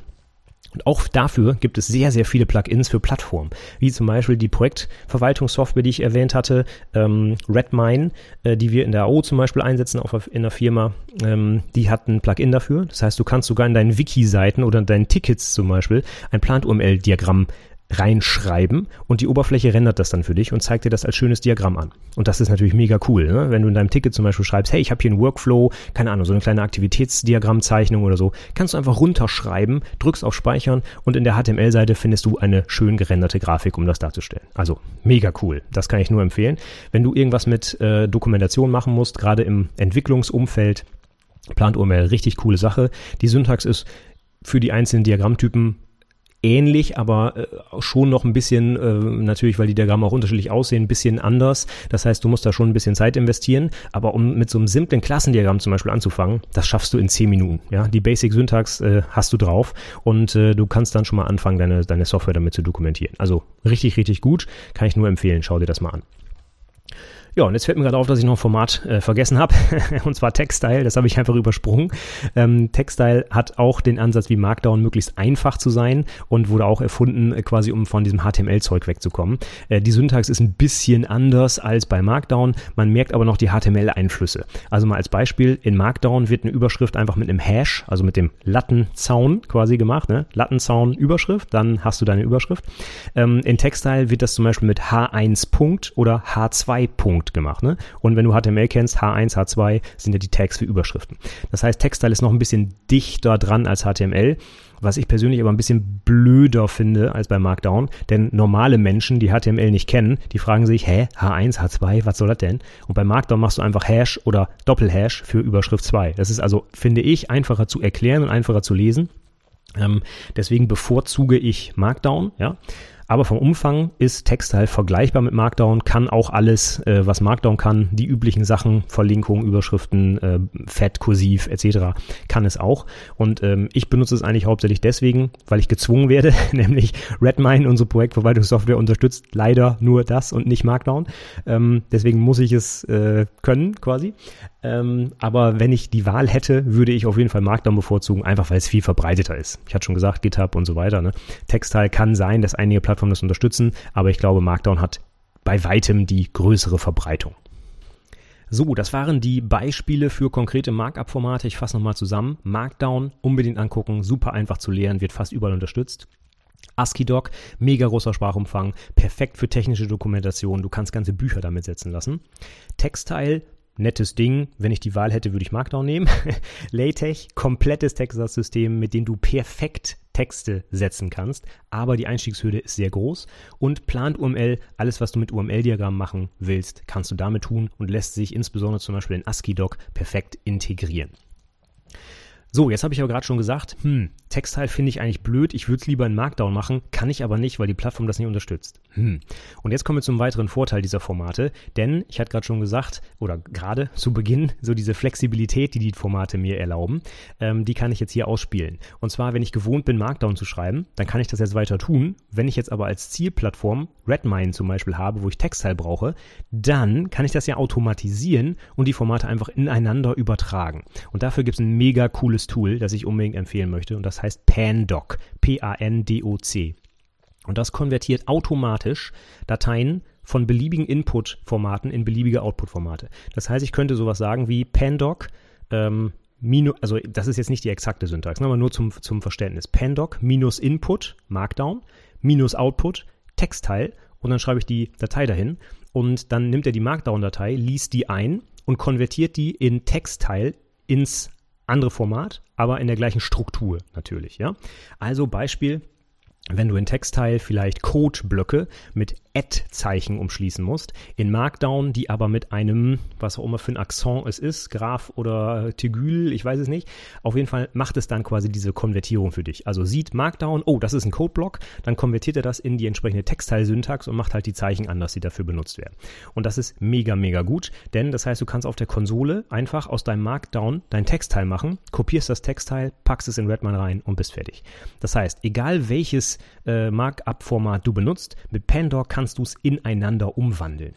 Und auch dafür gibt es sehr, sehr viele Plugins für Plattformen, wie zum Beispiel die Projektverwaltungssoftware, die ich erwähnt hatte, ähm, Redmine, äh, die wir in der AO zum Beispiel einsetzen, auch in der Firma, ähm, die hat ein Plugin dafür. Das heißt, du kannst sogar in deinen Wiki-Seiten oder in deinen Tickets zum Beispiel ein Plant-UML-Diagramm reinschreiben und die Oberfläche rendert das dann für dich und zeigt dir das als schönes Diagramm an. Und das ist natürlich mega cool, ne? wenn du in deinem Ticket zum Beispiel schreibst, hey, ich habe hier einen Workflow, keine Ahnung, so eine kleine Aktivitätsdiagrammzeichnung oder so, kannst du einfach runterschreiben, drückst auf Speichern und in der HTML-Seite findest du eine schön gerenderte Grafik, um das darzustellen. Also mega cool, das kann ich nur empfehlen. Wenn du irgendwas mit äh, Dokumentation machen musst, gerade im Entwicklungsumfeld, Plant UML, richtig coole Sache. Die Syntax ist für die einzelnen Diagrammtypen ähnlich, aber äh, schon noch ein bisschen, äh, natürlich, weil die Diagramme auch unterschiedlich aussehen, ein bisschen anders. Das heißt, du musst da schon ein bisschen Zeit investieren. Aber um mit so einem simplen Klassendiagramm zum Beispiel anzufangen, das schaffst du in zehn Minuten. Ja, die Basic Syntax äh, hast du drauf und äh, du kannst dann schon mal anfangen, deine, deine Software damit zu dokumentieren. Also richtig, richtig gut. Kann ich nur empfehlen. Schau dir das mal an. Ja, und jetzt fällt mir gerade auf, dass ich noch ein Format äh, vergessen habe, und zwar Textile, das habe ich einfach übersprungen. Ähm, Textile hat auch den Ansatz, wie Markdown möglichst einfach zu sein und wurde auch erfunden, äh, quasi um von diesem HTML-Zeug wegzukommen. Äh, die Syntax ist ein bisschen anders als bei Markdown, man merkt aber noch die HTML-Einflüsse. Also mal als Beispiel, in Markdown wird eine Überschrift einfach mit einem Hash, also mit dem Lattenzaun quasi gemacht, ne? Lattenzaun Überschrift, dann hast du deine Überschrift. Ähm, in Textile wird das zum Beispiel mit H1 Punkt oder H2 Punkt Punkt gemacht. Ne? Und wenn du HTML kennst, H1, H2 sind ja die Tags für Überschriften. Das heißt, Textile ist noch ein bisschen dichter dran als HTML. Was ich persönlich aber ein bisschen blöder finde als bei Markdown, denn normale Menschen, die HTML nicht kennen, die fragen sich, hä, H1, H2, was soll das denn? Und bei Markdown machst du einfach Hash oder Doppelhash für Überschrift 2. Das ist also, finde ich, einfacher zu erklären und einfacher zu lesen. Ähm, deswegen bevorzuge ich Markdown, ja. Aber vom Umfang ist Textile vergleichbar mit Markdown, kann auch alles, äh, was Markdown kann, die üblichen Sachen, Verlinkungen, Überschriften, äh, Fett, Kursiv etc., kann es auch. Und ähm, ich benutze es eigentlich hauptsächlich deswegen, weil ich gezwungen werde, nämlich Redmine, unsere Projektverwaltungssoftware, unterstützt leider nur das und nicht Markdown. Ähm, deswegen muss ich es äh, können quasi. Ähm, aber wenn ich die Wahl hätte, würde ich auf jeden Fall Markdown bevorzugen, einfach weil es viel verbreiteter ist. Ich hatte schon gesagt, GitHub und so weiter. Ne? Textile kann sein, dass einige Plattformen das unterstützen, aber ich glaube, Markdown hat bei weitem die größere Verbreitung. So, das waren die Beispiele für konkrete Markup-Formate. Ich fasse nochmal zusammen. Markdown unbedingt angucken, super einfach zu lernen, wird fast überall unterstützt. ASCII-Doc, mega großer Sprachumfang, perfekt für technische Dokumentation, du kannst ganze Bücher damit setzen lassen. Textile, nettes Ding. Wenn ich die Wahl hätte, würde ich Markdown nehmen. LaTeX, komplettes Texas-System, mit dem du perfekt Texte setzen kannst, aber die Einstiegshürde ist sehr groß. Und Plant UML, alles was du mit UML-Diagrammen machen willst, kannst du damit tun und lässt sich insbesondere zum Beispiel in ASCII-Doc perfekt integrieren. So, jetzt habe ich aber gerade schon gesagt, hm, Textile finde ich eigentlich blöd, ich würde es lieber in Markdown machen, kann ich aber nicht, weil die Plattform das nicht unterstützt. Hm. Und jetzt kommen wir zum weiteren Vorteil dieser Formate, denn ich hatte gerade schon gesagt, oder gerade zu Beginn, so diese Flexibilität, die die Formate mir erlauben, ähm, die kann ich jetzt hier ausspielen. Und zwar, wenn ich gewohnt bin, Markdown zu schreiben, dann kann ich das jetzt weiter tun. Wenn ich jetzt aber als Zielplattform Redmine zum Beispiel habe, wo ich Textile brauche, dann kann ich das ja automatisieren und die Formate einfach ineinander übertragen. Und dafür gibt es ein mega cooles cooles Tool, das ich unbedingt empfehlen möchte und das heißt Pandoc, P-A-N-D-O-C. Und das konvertiert automatisch Dateien von beliebigen Input-Formaten in beliebige Output-Formate. Das heißt, ich könnte sowas sagen wie Pandoc, ähm, minus, also das ist jetzt nicht die exakte Syntax, ne, aber nur zum, zum Verständnis. Pandoc minus Input, Markdown, minus Output, Textteil und dann schreibe ich die Datei dahin und dann nimmt er die Markdown-Datei, liest die ein und konvertiert die in Textteil ins andere Format, aber in der gleichen Struktur natürlich, ja. Also Beispiel, wenn du in Textteil vielleicht Codeblöcke mit Add-Zeichen umschließen musst, in Markdown, die aber mit einem, was auch immer für ein Akzent es ist, Graph oder Tegül, ich weiß es nicht, auf jeden Fall macht es dann quasi diese Konvertierung für dich. Also sieht Markdown, oh, das ist ein Codeblock, dann konvertiert er das in die entsprechende Textteil-Syntax und macht halt die Zeichen anders, die dafür benutzt werden. Und das ist mega, mega gut, denn das heißt, du kannst auf der Konsole einfach aus deinem Markdown dein Textteil machen, kopierst das Textteil, packst es in Redmine rein und bist fertig. Das heißt, egal welches äh, Markup-Format du benutzt, mit Pandoc kannst du es ineinander umwandeln.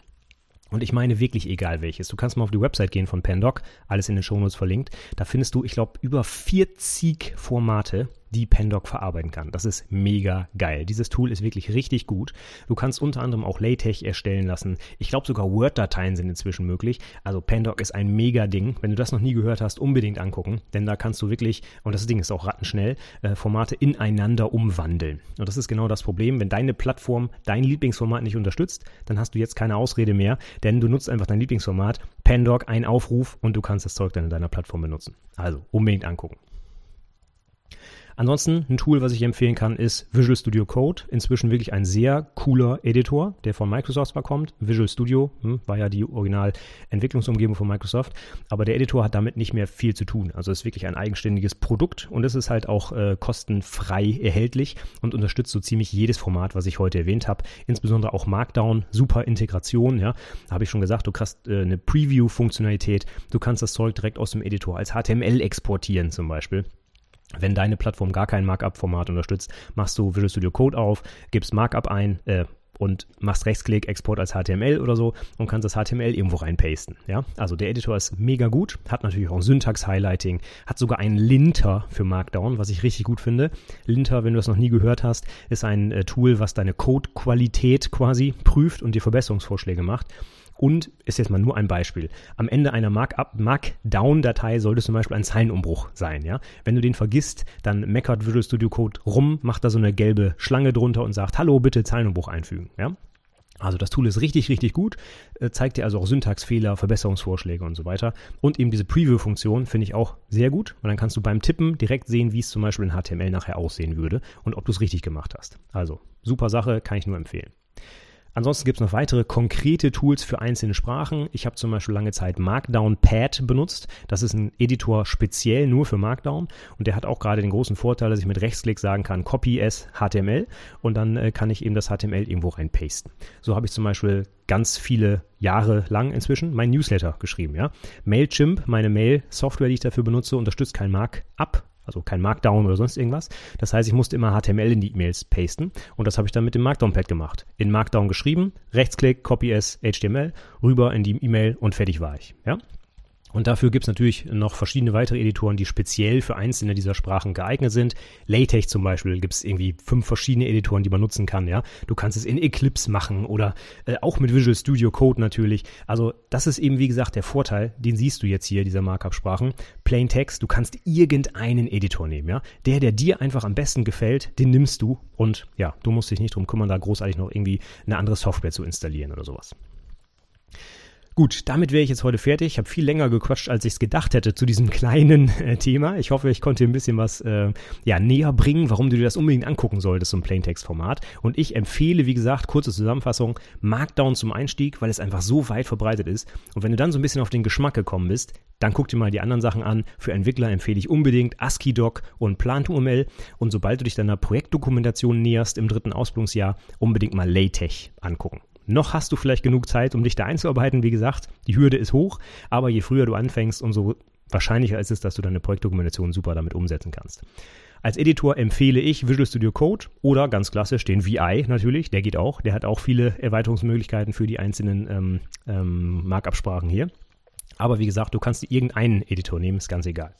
Und ich meine wirklich egal welches. Du kannst mal auf die Website gehen von Pandoc, alles in den Shownotes verlinkt. Da findest du, ich glaube, über 40 Formate, die Pandoc verarbeiten kann. Das ist mega geil. Dieses Tool ist wirklich richtig gut. Du kannst unter anderem auch LaTeX erstellen lassen. Ich glaube sogar Word-Dateien sind inzwischen möglich. Also Pandoc ist ein mega Ding. Wenn du das noch nie gehört hast, unbedingt angucken, denn da kannst du wirklich, und das Ding ist auch rattenschnell, äh, Formate ineinander umwandeln. Und das ist genau das Problem. Wenn deine Plattform dein Lieblingsformat nicht unterstützt, dann hast du jetzt keine Ausrede mehr, denn du nutzt einfach dein Lieblingsformat, Pandoc, ein Aufruf und du kannst das Zeug dann in deiner Plattform benutzen. Also unbedingt angucken. Ansonsten ein Tool, was ich empfehlen kann, ist Visual Studio Code. Inzwischen wirklich ein sehr cooler Editor, der von Microsoft zwar kommt. Visual Studio hm, war ja die Original-Entwicklungsumgebung von Microsoft, aber der Editor hat damit nicht mehr viel zu tun. Also es ist wirklich ein eigenständiges Produkt und es ist halt auch äh, kostenfrei erhältlich und unterstützt so ziemlich jedes Format, was ich heute erwähnt habe. Insbesondere auch Markdown, super Integration. Ja, da habe ich schon gesagt, du kriegst äh, eine Preview-Funktionalität. Du kannst das Zeug direkt aus dem Editor als HTML exportieren zum Beispiel. Wenn deine Plattform gar kein Markup-Format unterstützt, machst du Visual Studio Code auf, gibst Markup ein, äh, und machst Rechtsklick, Export als HTML oder so und kannst das HTML irgendwo reinpasten. Ja? Also der Editor ist mega gut, hat natürlich auch Syntax-Highlighting, hat sogar einen Linter für Markdown, was ich richtig gut finde. Linter, wenn du das noch nie gehört hast, ist ein äh, Tool, was deine Code-Qualität quasi prüft und dir Verbesserungsvorschläge macht. Und ist jetzt mal nur ein Beispiel. Am Ende einer Markdown-Datei sollte zum Beispiel ein Zeilenumbruch sein. Ja? Wenn du den vergisst, dann meckert Visual Studio Code rum, macht da so eine gelbe Schlange drunter und sagt, hallo, bitte Zeilenumbruch einfügen. Ja? Also das Tool ist richtig, richtig gut, äh, zeigt dir also auch Syntaxfehler, Verbesserungsvorschläge und so weiter. Und eben diese Preview-Funktion finde ich auch sehr gut, weil dann kannst du beim Tippen direkt sehen, wie es zum Beispiel in HTML nachher aussehen würde und ob du es richtig gemacht hast. Also super Sache, kann ich nur empfehlen. Ansonsten gibt es noch weitere konkrete Tools für einzelne Sprachen. Ich habe zum Beispiel lange Zeit Markdown Pad benutzt. Das ist ein Editor speziell nur für Markdown und der hat auch gerade den großen Vorteil, dass ich mit Rechtsklick sagen kann, Copy as HTML und dann äh, kann ich eben das HTML irgendwo reinpasten. So habe ich zum Beispiel ganz viele Jahre lang inzwischen mein Newsletter geschrieben. Ja? Mailchimp, meine Mail-Software, die ich dafür benutze, unterstützt kein Markup also kein Markdown oder sonst irgendwas. Das heißt, ich musste immer HTML in die E-Mails pasten und das habe ich dann mit dem Markdown-Pad gemacht. In Markdown geschrieben, Rechtsklick, Copy as HTML, rüber in die E-Mail und fertig war ich. Ja? Und dafür gibt es natürlich noch verschiedene weitere Editoren, die speziell für einzelne dieser Sprachen geeignet sind. LaTeX zum Beispiel gibt es irgendwie fünf verschiedene Editoren, die man nutzen kann. Ja, du kannst es in Eclipse machen oder äh, auch mit Visual Studio Code natürlich. Also das ist eben wie gesagt der Vorteil, den siehst du jetzt hier dieser Markup-Sprachen. Plain Text, du kannst irgendeinen Editor nehmen. Ja, der, der dir einfach am besten gefällt, den nimmst du und ja, du musst dich nicht drum kümmern, da großartig noch irgendwie eine andere Software zu installieren oder sowas. Gut, damit wäre ich jetzt heute fertig. Ich habe viel länger gequatscht, als ich es gedacht hätte zu diesem kleinen äh, Thema. Ich hoffe, ich konnte dir ein bisschen was äh, ja, näher bringen, warum du dir das unbedingt angucken solltest, so ein Plaintext-Format. Und ich empfehle, wie gesagt, kurze Zusammenfassung, Markdown zum Einstieg, weil es einfach so weit verbreitet ist. Und wenn du dann so ein bisschen auf den Geschmack gekommen bist, dann guck dir mal die anderen Sachen an. Für Entwickler empfehle ich unbedingt ASCII-Doc und Plan2ML. Und sobald du dich deiner Projektdokumentation näherst im dritten Ausbildungsjahr, unbedingt mal LaTeX angucken. Noch hast du vielleicht genug Zeit, um dich da einzuarbeiten. Wie gesagt, die Hürde ist hoch, aber je früher du anfängst, umso wahrscheinlicher ist es, dass du deine Projektdokumentation super damit umsetzen kannst. Als Editor empfehle ich Visual Studio Code oder ganz klassisch den VI natürlich, der geht auch. Der hat auch viele Erweiterungsmöglichkeiten für die einzelnen ähm, ähm, Markup-Sprachen hier. Aber wie gesagt, du kannst irgendeinen Editor nehmen, ist ganz egal.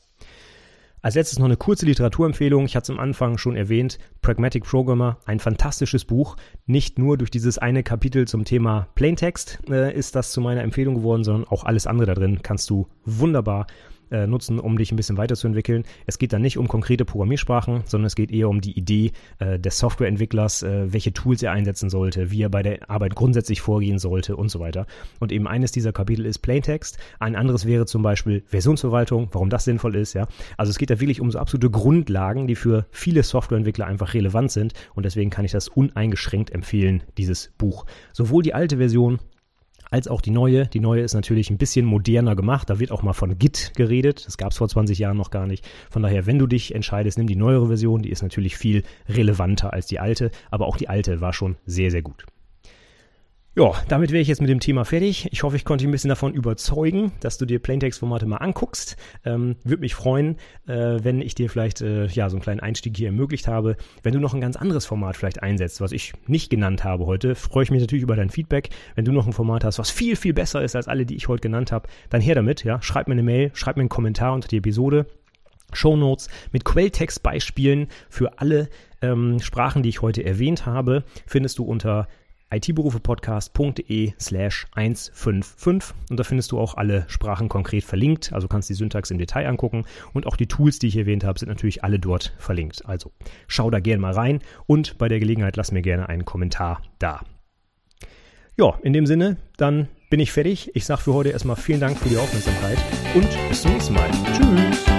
Als letztes noch eine kurze Literaturempfehlung. Ich hatte es am Anfang schon erwähnt. Pragmatic Programmer, ein fantastisches Buch. Nicht nur durch dieses eine Kapitel zum Thema Plaintext äh, ist das zu meiner Empfehlung geworden, sondern auch alles andere da drin kannst du wunderbar äh, nutzen, um dich ein bisschen weiterzuentwickeln. Es geht dann nicht um konkrete Programmiersprachen, sondern es geht eher um die Idee äh, des Softwareentwicklers, äh, welche Tools er einsetzen sollte, wie er bei der Arbeit grundsätzlich vorgehen sollte und so weiter. Und eben eines dieser Kapitel ist Plaintext. Ein anderes wäre zum Beispiel Versionsverwaltung, warum das sinnvoll ist, ja. Also es geht da wirklich um so absolute Grundlagen, die für viele Softwareentwickler einfach relevant sind und deswegen kann ich das uneingeschränkt empfehlen, dieses Buch. Sowohl die alte Version als auch die neue. Die neue ist natürlich ein bisschen moderner gemacht. Da wird auch mal von Git geredet. Das gab es vor 20 Jahren noch gar nicht. Von daher, wenn du dich entscheidest, nimm die neuere Version. Die ist natürlich viel relevanter als die alte. Aber auch die alte war schon sehr, sehr gut. Ja, damit wäre ich jetzt mit dem Thema fertig. Ich hoffe, ich konnte dich ein bisschen davon überzeugen, dass du dir Plaintext-Formate mal anguckst. Ähm, Würde mich freuen, äh, wenn ich dir vielleicht äh, ja so einen kleinen Einstieg hier ermöglicht habe. Wenn du noch ein ganz anderes Format vielleicht einsetzt, was ich nicht genannt habe heute, freue ich mich natürlich über dein Feedback. Wenn du noch ein Format hast, was viel, viel besser ist als alle, die ich heute genannt habe, dann her damit. Ja, schreib mir eine Mail, schreib mir einen Kommentar unter die Episode. Shownotes mit Quelltextbeispielen für alle ähm, Sprachen, die ich heute erwähnt habe, findest du unter itberufepodcast.de slash 155 und da findest du auch alle Sprachen konkret verlinkt, also kannst die Syntax im Detail angucken und auch die Tools, die ich erwähnt habe, sind natürlich alle dort verlinkt. Also schau da gerne mal rein und bei der Gelegenheit lass mir gerne einen Kommentar da. Ja, in dem Sinne, dann bin ich fertig. Ich sage für heute erstmal vielen Dank für die Aufmerksamkeit und bis zum nächsten Mal. Tschüss!